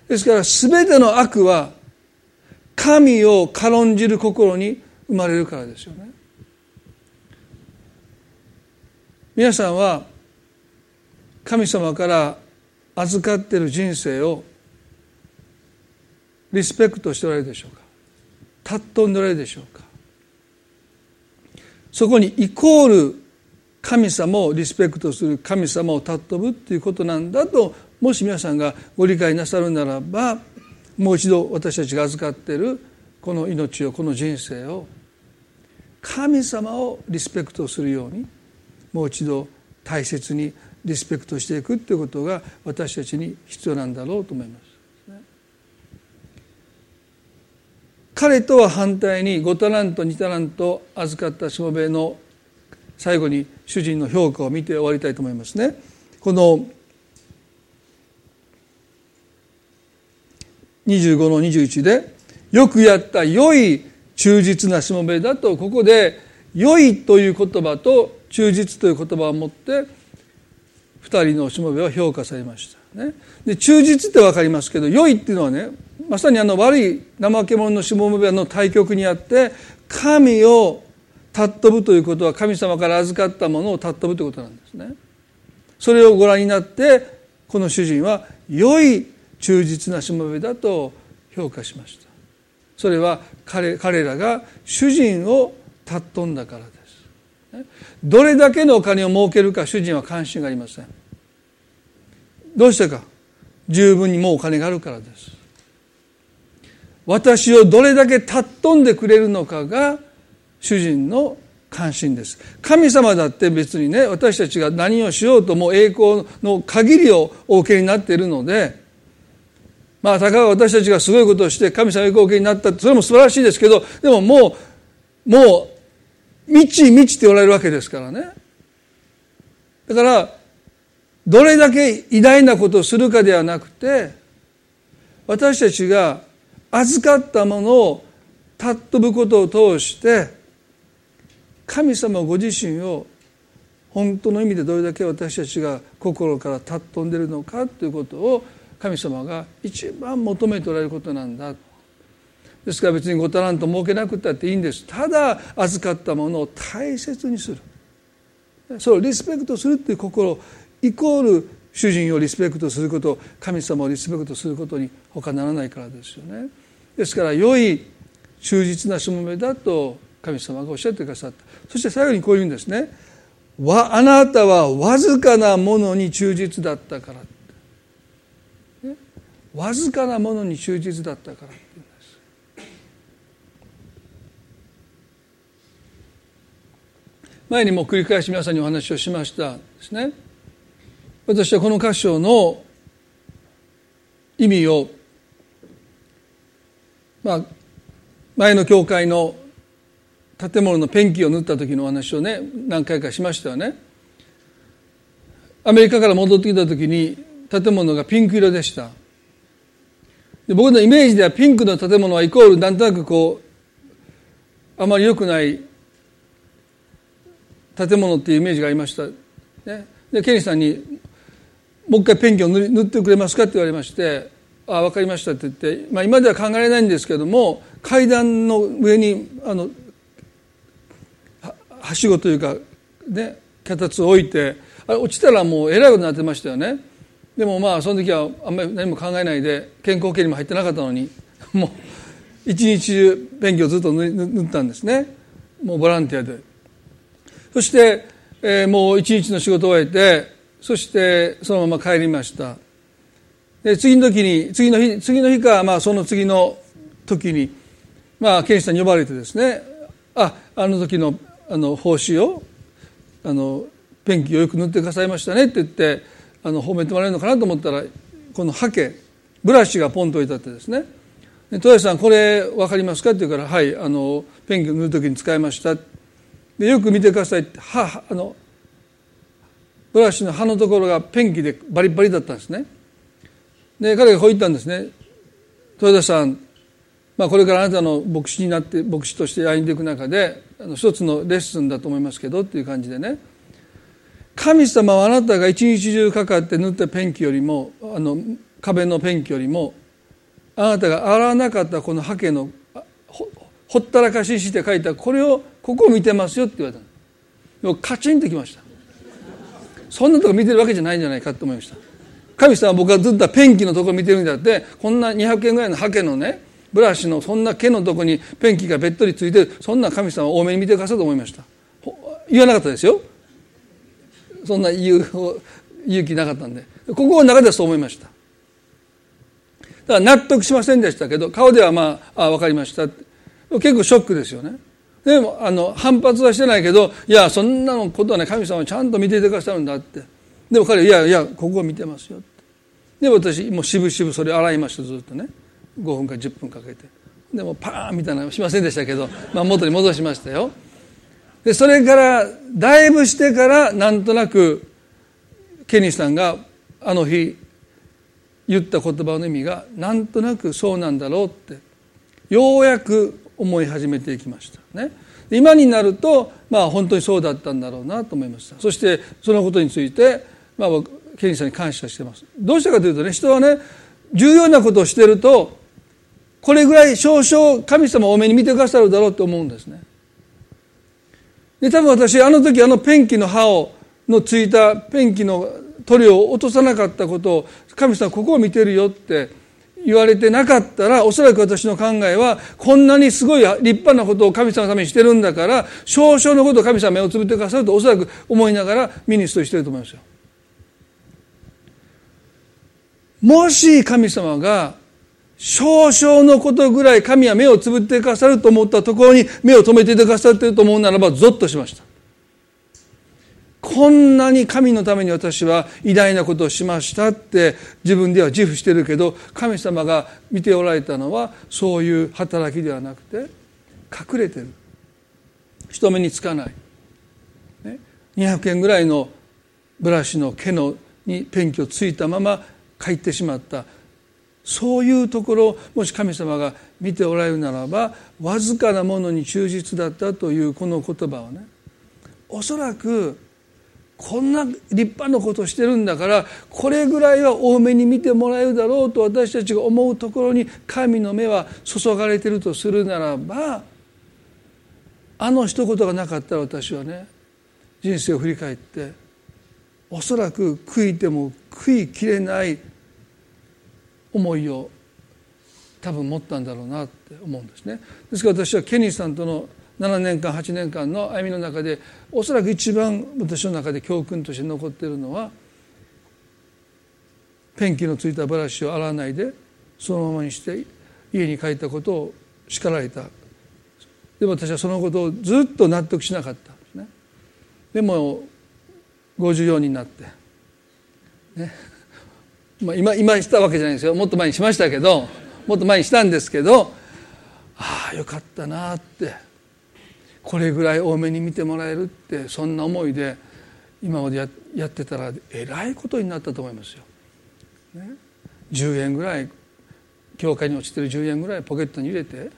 ですから全ての悪は神を軽んじる心に生まれるからですよね。皆さんは神様から預かっている人生をリスペクトしておられるでしょうか？尊んでおられるでしょうか？そこにイコール神様をリスペクトする神様を尊ぶっていうことなんだともし皆さんがご理解なさるならばもう一度私たちが預かっているこの命をこの人生を神様をリスペクトするようにもう一度大切にリスペクトしていくということが私たちに必要なんだろうと思います。彼とは反対に5タラント2タラント預かったしもべの最後に主人の評価を見て終わりたいと思いますね。この25の21で「よくやった良い忠実なしもべだ」とここで「良い」という言葉と「忠実」という言葉を持って2人のしもべは評価されました。ね、で忠実って分かりますけど良いっていうのはねまさにあの悪い怠け者のしもべの対極にあって神を尊ぶということは神様から預かったものを尊ぶということなんですね。それをご覧になってこの主人は良い忠実なしもべだと評価しました。それは彼彼らが主人を尊んだからです。どれだけのお金を儲けるか主人は関心がありません。どうしてか？十分にもうお金があるからです。私をどれだけ尊んでくれるのかが主人の関心です。神様だって別にね私たちが何をしようとも栄光の限りをお受けになっているのでまあたかが私たちがすごいことをして神様がお受けになったそれも素晴らしいですけどでももうもう満ち満ちておられるわけですからね。だからどれだけ偉大なことをするかではなくて私たちが預かったものを尊ぶことを通して神様ご自身を本当の意味でどれだけ私たちが心から尊んでるのかということを神様が一番求めておられることなんだ。ですから別にごタラント設けなくたっていいんです。ただ預かったものを大切にする。それをリスペクトするっていう心イコール主人をリスペクトすること神様をリスペクトすることに他ならないからですよね。ですから良い忠実なしもべだと神様がおっしゃってくださった。そして最後にこういうんですね。わあなたはわずかなものに忠実だったから、ね、わずかなものに忠実だったからって言うんです。前にも繰り返し皆さんにお話をしましたですね。私はこの箇所の意味をまあ前の教会の建物のペンキを塗った時のお話をね何回かしましたよね。アメリカから戻ってきた時に建物がピンク色でした。で僕のイメージではピンクの建物はイコールなんとなくこうあまり良くない建物っていうイメージがありました、ね、でケニーさんにもう一回ペンキを塗ってくれますかって言われまして「あ分かりました」って言って、まあ、今では考えられないんですけども階段の上にあのはしごというかね脚立を置いてあれ落ちたらもうえらいことになってましたよね。でもまあその時はあんまり何も考えないで健康系にも入ってなかったのにもう一日中ペンキをずっと塗ったんですね。もうボランティアで。そして、えー、もう一日の仕事を終えてそしてそのまま帰りましたで次の時に次の日次の日か、まあ、その次の時にまあケンシさんに呼ばれてですねああの時のあの報酬をあのペンキをよく塗ってくださいましたねって言ってあの褒めてもらえるのかなと思ったらこのハケブラシがポンと置いてあってですね「で豊橋さんこれ分かりますか?」って言うから「はいあのペンキを塗る時に使いました」でよく見てくださいってはあのブラシの刃のところがペンキでバリバリだったんですね。で彼がこう言ったんですね。豊田さん、まあ、これからあなたの牧師になって牧師として歩んでいく中であの一つのレッスンだと思いますけどっていう感じでね。神様はあなたが一日中かかって塗ったペンキよりもあの壁のペンキよりもあなたが洗わなかったこのハケのほほったらかしして書いたこれをここを見てますよって言われたでもカチンときました。そんなとこ見てるわけじゃないんじゃないかと思いました。神様は僕がずっとペンキのとこ見てるんだってこんな200件ぐらいのハケのねブラシのそんな毛のとこにペンキがべっとりついてるそんな神様多めに見てくださいと思いました。言わなかったですよ。そんな言う勇気なかったんで。ここの中ではそう思いました。だから納得しませんでしたけど顔ではまああ分かりました結構ショックですよね。でもあの反発はしてないけどいやそんなのことはね神様はちゃんと見ていてくださるんだって。でも彼はいやいやここを見てますよって。で私もうしぶしぶそれ洗いましたずっとね。5分か10分かけて。でもパーンみたいなのしませんでしたけど、まあ、元に戻しましたよ。でそれからだいぶしてからなんとなくケニーさんがあの日言った言葉の意味がなんとなくそうなんだろうって。ようやく思い始めていきました。ね。今になるとまあ本当にそうだったんだろうなと思いました。そしてそのことについてまあケニーさんに感謝してます。どうしたかというとね人はね重要なことをしてるとこれぐらい少々神様を多めに見てくださるだろうと思うんですね。で多分私あの時あのペンキの刃をのついたペンキの塗料を落とさなかったことを神様ここを見てるよって言われてなかったらおそらく私の考えはこんなにすごい立派なことを神様のためにしてるんだから少々のことを神様目をつぶってくださるとおそらく思いながらミニストしてると思いますよ。もし神様が少々のことぐらい神は目をつぶってくださると思ったところに目を留めていてくださっていると思うならばゾッとしました。こんなに神のために私は偉大なことをしましたって自分では自負してるけど神様が見ておられたのはそういう働きではなくて隠れてる。人目につかない、ね、200円ぐらいのブラシの毛のにペンキをついたまま書いてしまった。そういうところをもし神様が見ておられるならばわずかなものに忠実だったというこの言葉をねおそらくこんな立派なことをしてるんだからこれぐらいは多めに見てもらえるだろうと私たちが思うところに神の目は注がれてるとするならばあの一言がなかったら私はね人生を振り返っておそらく悔いても悔いきれない思いを多分持ったんだろうなって思うんですね。ですから私はケニーさんとの7年間8年間の歩みの中でおそらく一番私の中で教訓として残っているのはペンキのついたブラシを洗わないでそのままにして家に帰ったことを叱られた。でも私はそのことをずっと納得しなかった。んですねでも54になって。ね。まあ今今したわけじゃないですよ。もっと前にしましたけどもっと前にしたんですけどああよかったなって。これぐらい多めに見てもらえるってそんな思いで今までややってたらえらいことになったと思いますよ。ね、10円ぐらい教会に落ちてる10円ぐらいポケットに入れて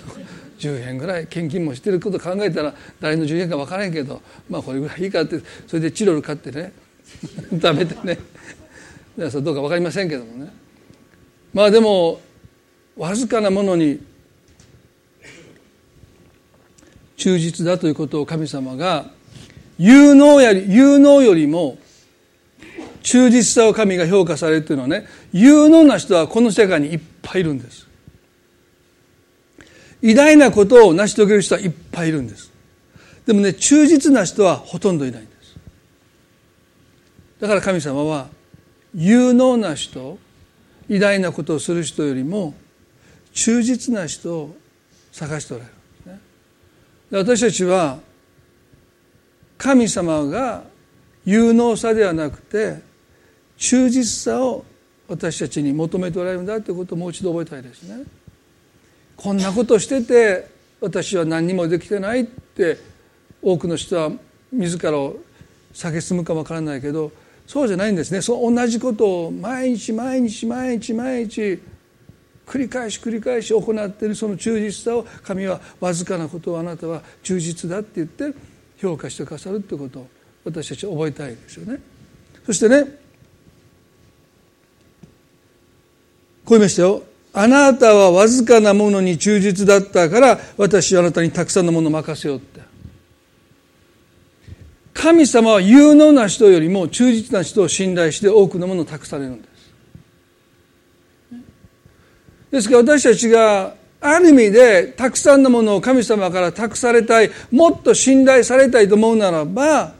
10円ぐらい献金もしてること考えたら誰の10円か分からへんけどまあこれぐらいいいかってそれでチロル買ってね 食べてね。それどうか分かりませんけどもね。まあでもわずかなものに忠実だということを神様が有能やり有能よりも忠実さを神が評価されるというのはね有能な人はこの世界にいっぱいいるんです。偉大なことを成し遂げる人はいっぱいいるんです。でもね忠実な人はほとんどいないんです。だから神様は有能な人偉大なことをする人よりも忠実な人を探しておられる、私たちは神様が有能さではなくて忠実さを私たちに求めておられるんだということをもう一度覚えたいですね。こんなことしてて私は何にもできてないって多くの人は自らを蔑むかもわからないけどそうじゃないんですねそ同じことを毎日毎日毎日毎日繰り返し繰り返し行っているその忠実さを神はわずかなことをあなたは忠実だって言って評価してくださるってことを私たちは覚えたいですよね。そしてねこう言いましたよ。あなたはわずかなものに忠実だったから私はあなたにたくさんのものを任せようって。神様は有能な人よりも忠実な人を信頼して多くのものを託されるんです。ですから私たちがある意味でたくさんのものを神様から託されたいもっと信頼されたいと思うならば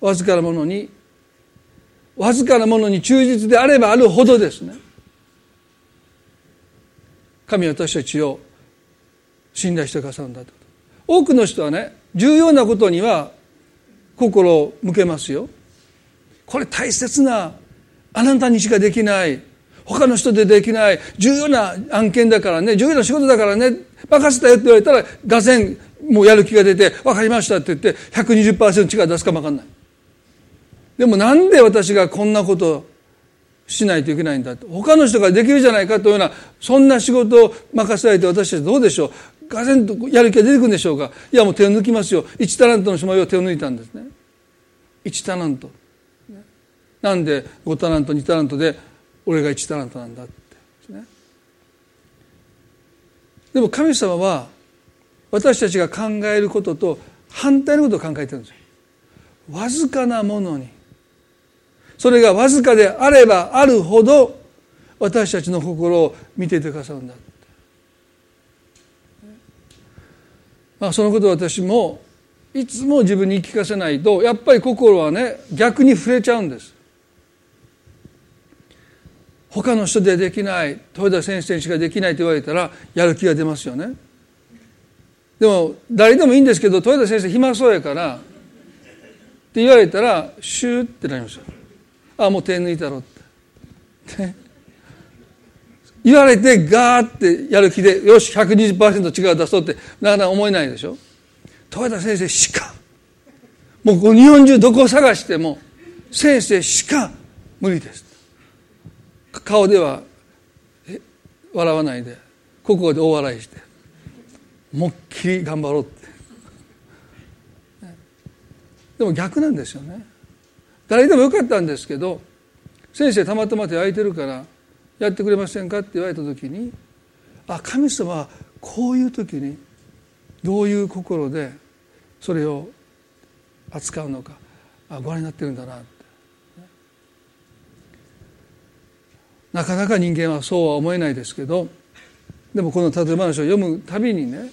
わずかなものにわずかなものに忠実であればあるほどですね。神は私たちを信頼してくださるんだと。多くの人はね重要なことには心を向けますよ。これ大切なあなたにしかできない他の人でできない重要な案件だからね重要な仕事だからね任せたよって言われたらがぜんもうやる気が出て分かりましたって言って120%力出すかも分かんない。でもなんで私がこんなことしないといけないんだって他の人ができるじゃないかというようなそんな仕事を任せられて私たちどうでしょう。がぜんとやる気が出てくるんでしょうか。いやもう手を抜きますよ。1タラントのしもは手を抜いたんですね。1タラント。なんで5タラント2タラントで俺が1タラントなんだって。ね。でも神様は私たちが考えることと反対のことを考えてるんですよ。わずかなものに。それがわずかであればあるほど私たちの心を見ていてくださるんだまあ、そのことを私もいつも自分に聞かせないとやっぱり心はね逆に触れちゃうんです。他の人でできない豊田先生にしかできないと言われたらやる気が出ますよね。でも誰でもいいんですけど豊田先生暇そうやからって言われたらシューってなりますよ。あもう手抜いたろって。言われてガーってやる気でよし120%力出そうってなかなか思えないでしょ。豊田先生しか。もう日本中どこを探しても先生しか無理です。顔では笑わないで。ここで大笑いして。思いっきり頑張ろうって。でも逆なんですよね。誰でもよかったんですけど先生たまたま手空いてるからやってくれませんかって言われた時にあ神様はこういう時にどういう心でそれを扱うのか。あご覧になってるんだな。ってなかなか人間はそうは思えないですけどでもこの例え話を読むたびにね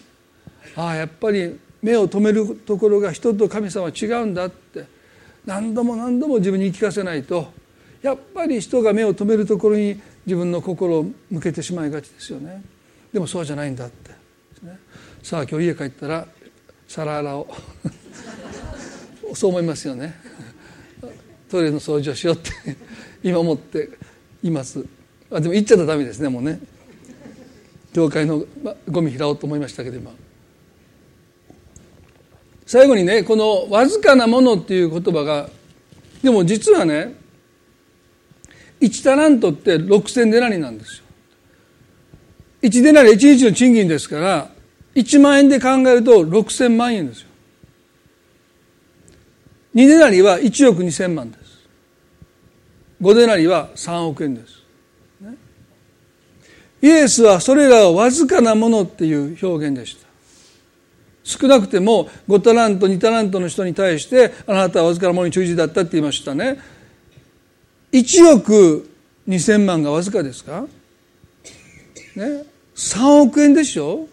ああやっぱり目を留めるところが人と神様は違うんだって何度も何度も自分に言い聞かせないとやっぱり人が目を留めるところに自分の心を向けてしまいがちですよね。でもそうじゃないんだって、ね、さあ今日家帰ったら皿洗おうそう思いますよね。トイレの掃除をしようって今思っていますあでも言っちゃったらダメですねもうね教会のゴミ拾おうと思いましたけど今最後にねこの「わずかなもの」っていう言葉がでも実はね1タラントって6,000デナリなんですよ。1デナリ1日の賃金ですから1万円で考えると6,000万円ですよ。2デナリは1億2,000万です。5デナリは3億円です。イエスはそれらをわずかなものっていう表現でした。少なくても5タラント2タラントの人に対してあなたはわずかなものに忠実だったって言いましたね。1億2000万がわずかですか？ね3億円でしょ？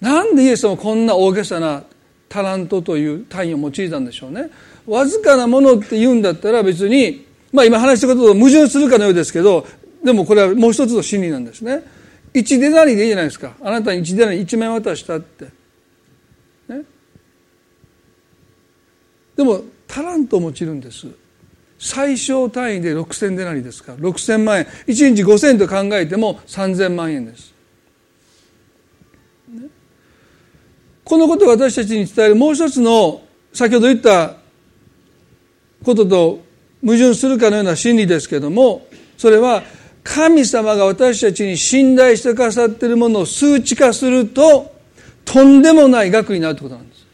なんでイエス様こんな大げさなタラントという単位を用いたんでしょうね？わずかなものって言うんだったら別にまあ今話したことと矛盾するかのようですけどでもこれはもう一つの真理なんですね。1デナリでいいじゃないですか。あなたに1デナリ1万円渡したって、ね、でもタラントもちるんです。最小単位で6000デナリですか。ら6000万円。1日5000と考えても3000万円です、ね、このことを私たちに伝えるもう一つの先ほど言ったことと矛盾するかのような真理ですけどもそれは神様が私たちに信頼してくださっているものを数値化するととんでもない額になるということなんです。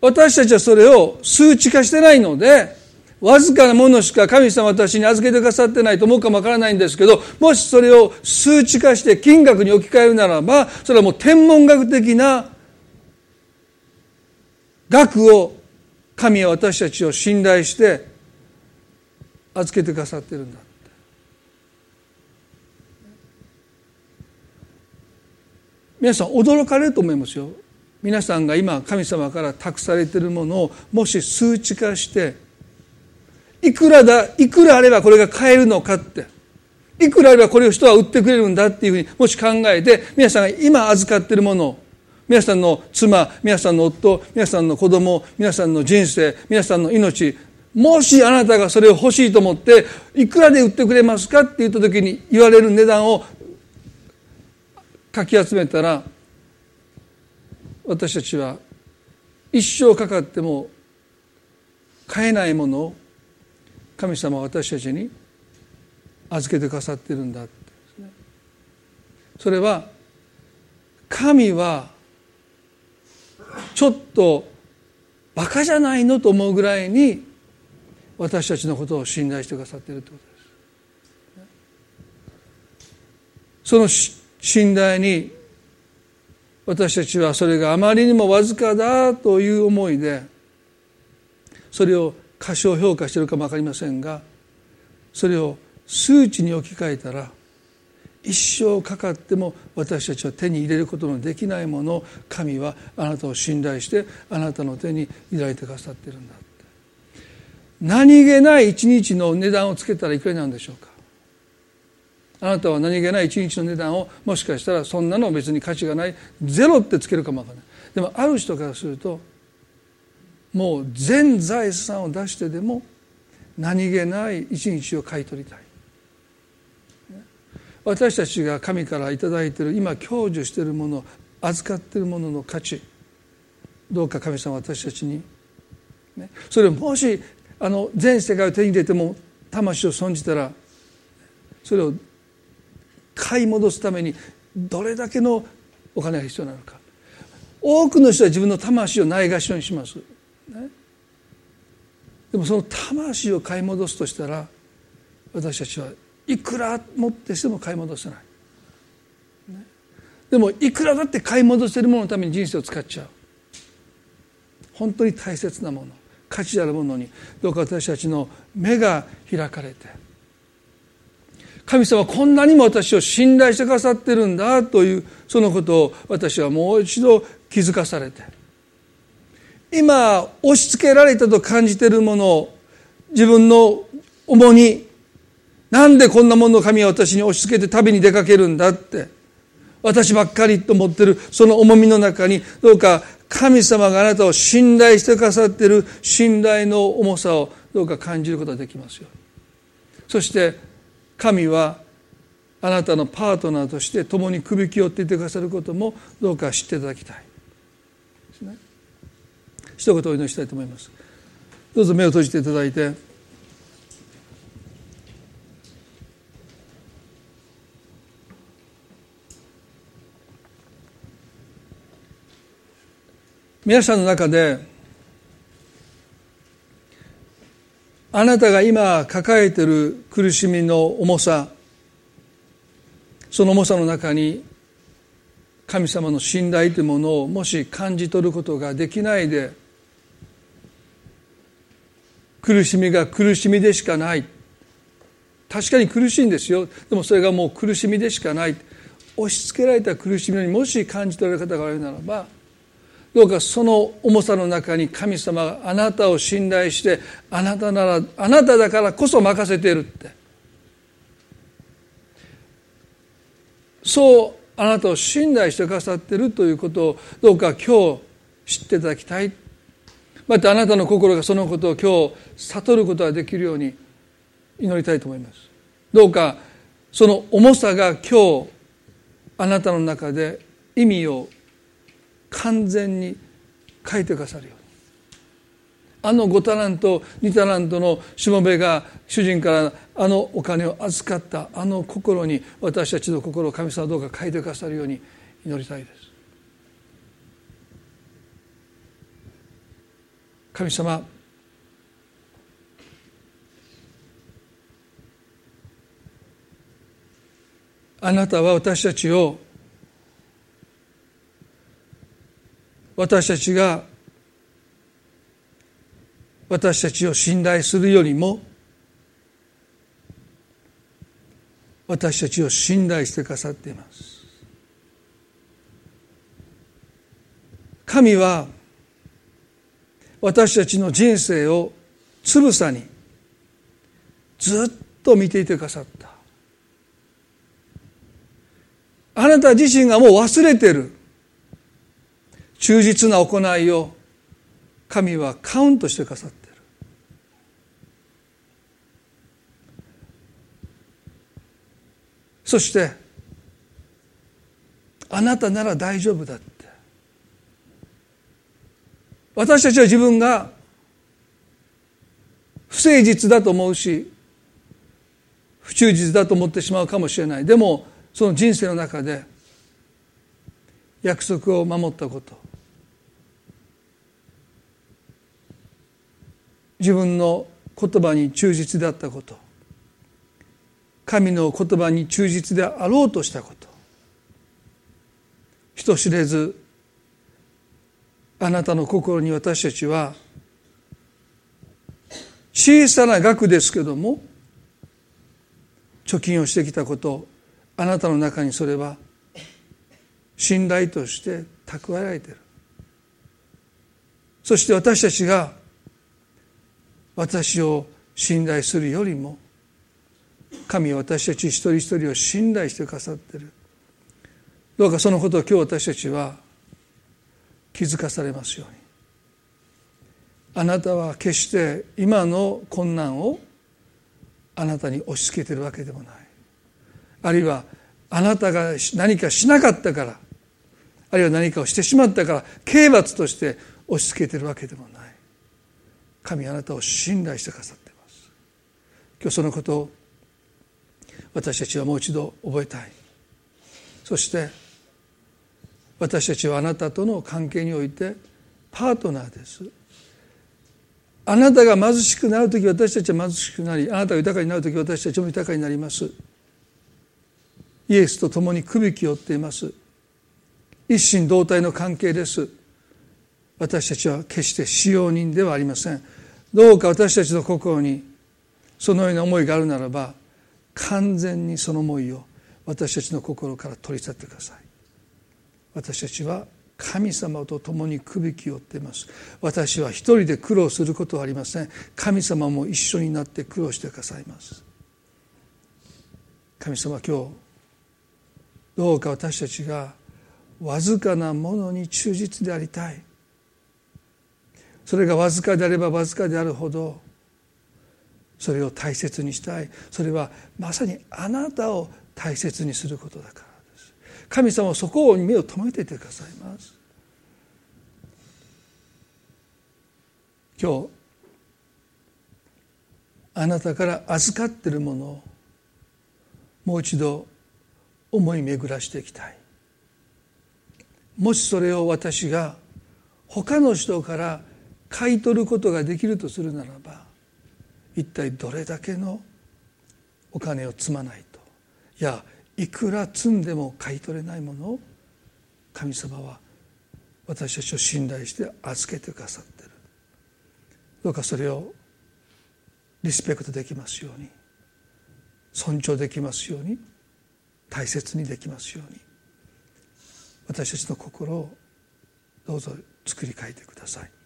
私たちはそれを数値化してないのでわずかなものしか神様私に預けてくださってないと思うかもわからないんですけどもしそれを数値化して金額に置き換えるならばそれはもう天文学的な額を神は私たちを信頼して預けてくださってるんだ。皆さん驚かれると思いますよ。皆さんが今神様から託されているものをもし数値化していくらだいくらあればこれが買えるのかって。いくらあればこれを人は売ってくれるんだっていうふうにもし考えて皆さんが今預かっているものを皆さんの妻皆さんの夫皆さんの子供皆さんの人生皆さんの命もしあなたがそれを欲しいと思っていくらで売ってくれますか？って言った時に言われる値段をかき集めたら私たちは一生かかっても買えないものを神様は私たちに預けてくださっているんだそれは神はちょっとバカじゃないのと思うぐらいに私たちのことを信頼してくださっているということです。その信頼に私たちはそれがあまりにもわずかだという思いでそれを過小評価しているかも分かりませんがそれを数値に置き換えたら一生かかっても私たちは手に入れることのできないものを神はあなたを信頼してあなたの手に抱いてくださってるんだ何気ない一日の値段をつけたらいくらなんでしょうか？あなたは何気ない一日の値段をもしかしたらそんなの別に価値がないゼロってつけるかもわからない。でもある人からするともう全財産を出してでも何気ない一日を買い取りたい。私たちが神から頂いている今享受しているもの預かっているものの価値どうか神様私たちに、ね、それをもしあの全世界を手に入れても魂を損じたらそれを買い戻すためにどれだけのお金が必要なのか。多くの人は自分の魂をないがしろにします、ね、でもその魂を買い戻すとしたら私たちはいくら持ってしても買い戻せない、ね、でもいくらだって買い戻せるもののために人生を使っちゃう。本当に大切なもの。価値あるものに。どうか私たちの目が開かれて。神様こんなにも私を信頼してくださってるんだというそのことを私はもう一度気づかされて。今押し付けられたと感じているものを自分の重荷なんでこんなものを神は私に押し付けて旅に出かけるんだって。私ばっかりと思ってるその重みの中にどうか神様があなたを信頼してくださってる信頼の重さをどうか感じることができますよ。そして神はあなたのパートナーとして共に首き寄っていてくださることもどうか知っていただきたい。ですね。一言お祈りしたいと思います。どうぞ目を閉じていただいて。皆さんの中であなたが今抱えている苦しみの重さその重さの中に神様の信頼というものをもし感じ取ることができないで苦しみが苦しみでしかない。確かに苦しいんですよ。でもそれがもう苦しみでしかない。押し付けられた苦しみにもし感じ取れる方がおられるならばどうかその重さの中に神様があなたを信頼してあなたならあなただからこそ任せているって。そうあなたを信頼してくださっているということをどうか今日知っていただきたい。またあなたの心がそのことを今日悟ることができるように祈りたいと思います。どうかその重さが今日あなたの中で意味を完全に書いてくださるように。あの5タラント2タラントのしもべが主人からあのお金を預かったあの心に私たちの心を神様どうか書いてくださるように祈りたいです。神様あなたは私たちを私たちが私たちを信頼するよりも私たちを信頼してくださっています。神は私たちの人生をつぶさにずっと見ていてくださった。あなた自身がもう忘れてる。忠実な行いを神はカウントしてくださっている。そしてあなたなら大丈夫だって。私たちは自分が不誠実だと思うし不忠実だと思ってしまうかもしれない。でもその人生の中で約束を守ったこと。自分の言葉に忠実であったこと。神の言葉に忠実であろうとしたこと。人知れずあなたの心に私たちは小さな額ですけども貯金をしてきたことあなたの中にそれは信頼として蓄えられている。そして私たちが私を信頼するよりも神は私たち一人一人を信頼してくださってる。どうかそのことを今日私たちは気づかされますように。あなたは決して今の困難をあなたに押し付けてるわけでもない。あるいはあなたが何かしなかったからあるいは何かをしてしまったから刑罰として押し付けてるわけでもない。神あなたを信頼してくださっています。今日そのことを私たちはもう一度覚えたい。そして私たちはあなたとの関係においてパートナーです。あなたが貧しくなる時私たちは貧しくなりあなたが豊かになる時私たちも豊かになります。イエスと共にくびきを負っています。一心同体の関係です。私たちは決して使用人ではありません。どうか私たちの心にそのような思いがあるならば完全にその思いを私たちの心から取り去ってください。私たちは神様と共にくびきを負っています。私は一人で苦労することはありません。神様も一緒になって苦労してくださいます。神様今日どうか私たちがわずかなものに忠実でありたい。それがわずかであればわずかであるほどそれを大切にしたい。それはまさにあなたを大切にすることだからです。神様はそこに目を留めていてくださいます。今日あなたから預かっているものをもう一度思い巡らしていきたい。もしそれを私が他の人から買い取ることができるとするならば一体どれだけのお金を積まないと。いやいくら積んでも買い取れないものを神様は私たちを信頼して預けてくださってる。どうかそれをリスペクトできますように尊重できますように大切にできますように私たちの心をどうぞ作り変えてください。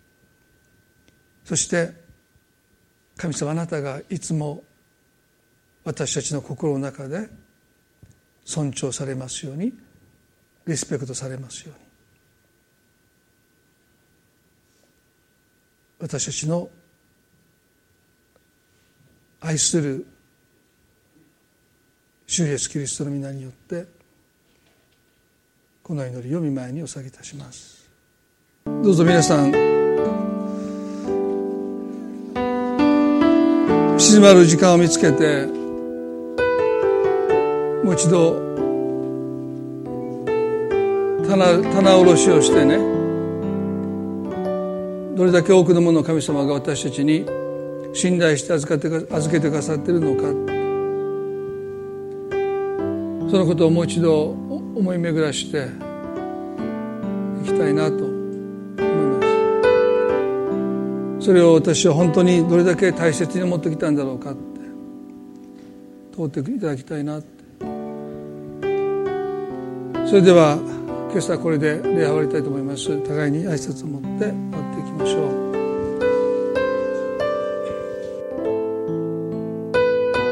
そして神様あなたがいつも私たちの心の中で尊重されますようにリスペクトされますように私たちの愛する主イエスキリストの皆によってこの祈りを見舞いにお下げいたします。どうぞ皆さん静まる時間を見つけてもう一度棚棚卸しをしてねどれだけ多くのものを神様が私たちに信頼して預けて預けてくださっているのか。そのことをもう一度思い巡らしていきたいなとそれを私は本当にどれだけ大切に持ってきたんだろうかって。通っていただきたいなって。それでは今朝これで礼拝終わりたいと思います。互いに挨拶を持って終わっていきましょう。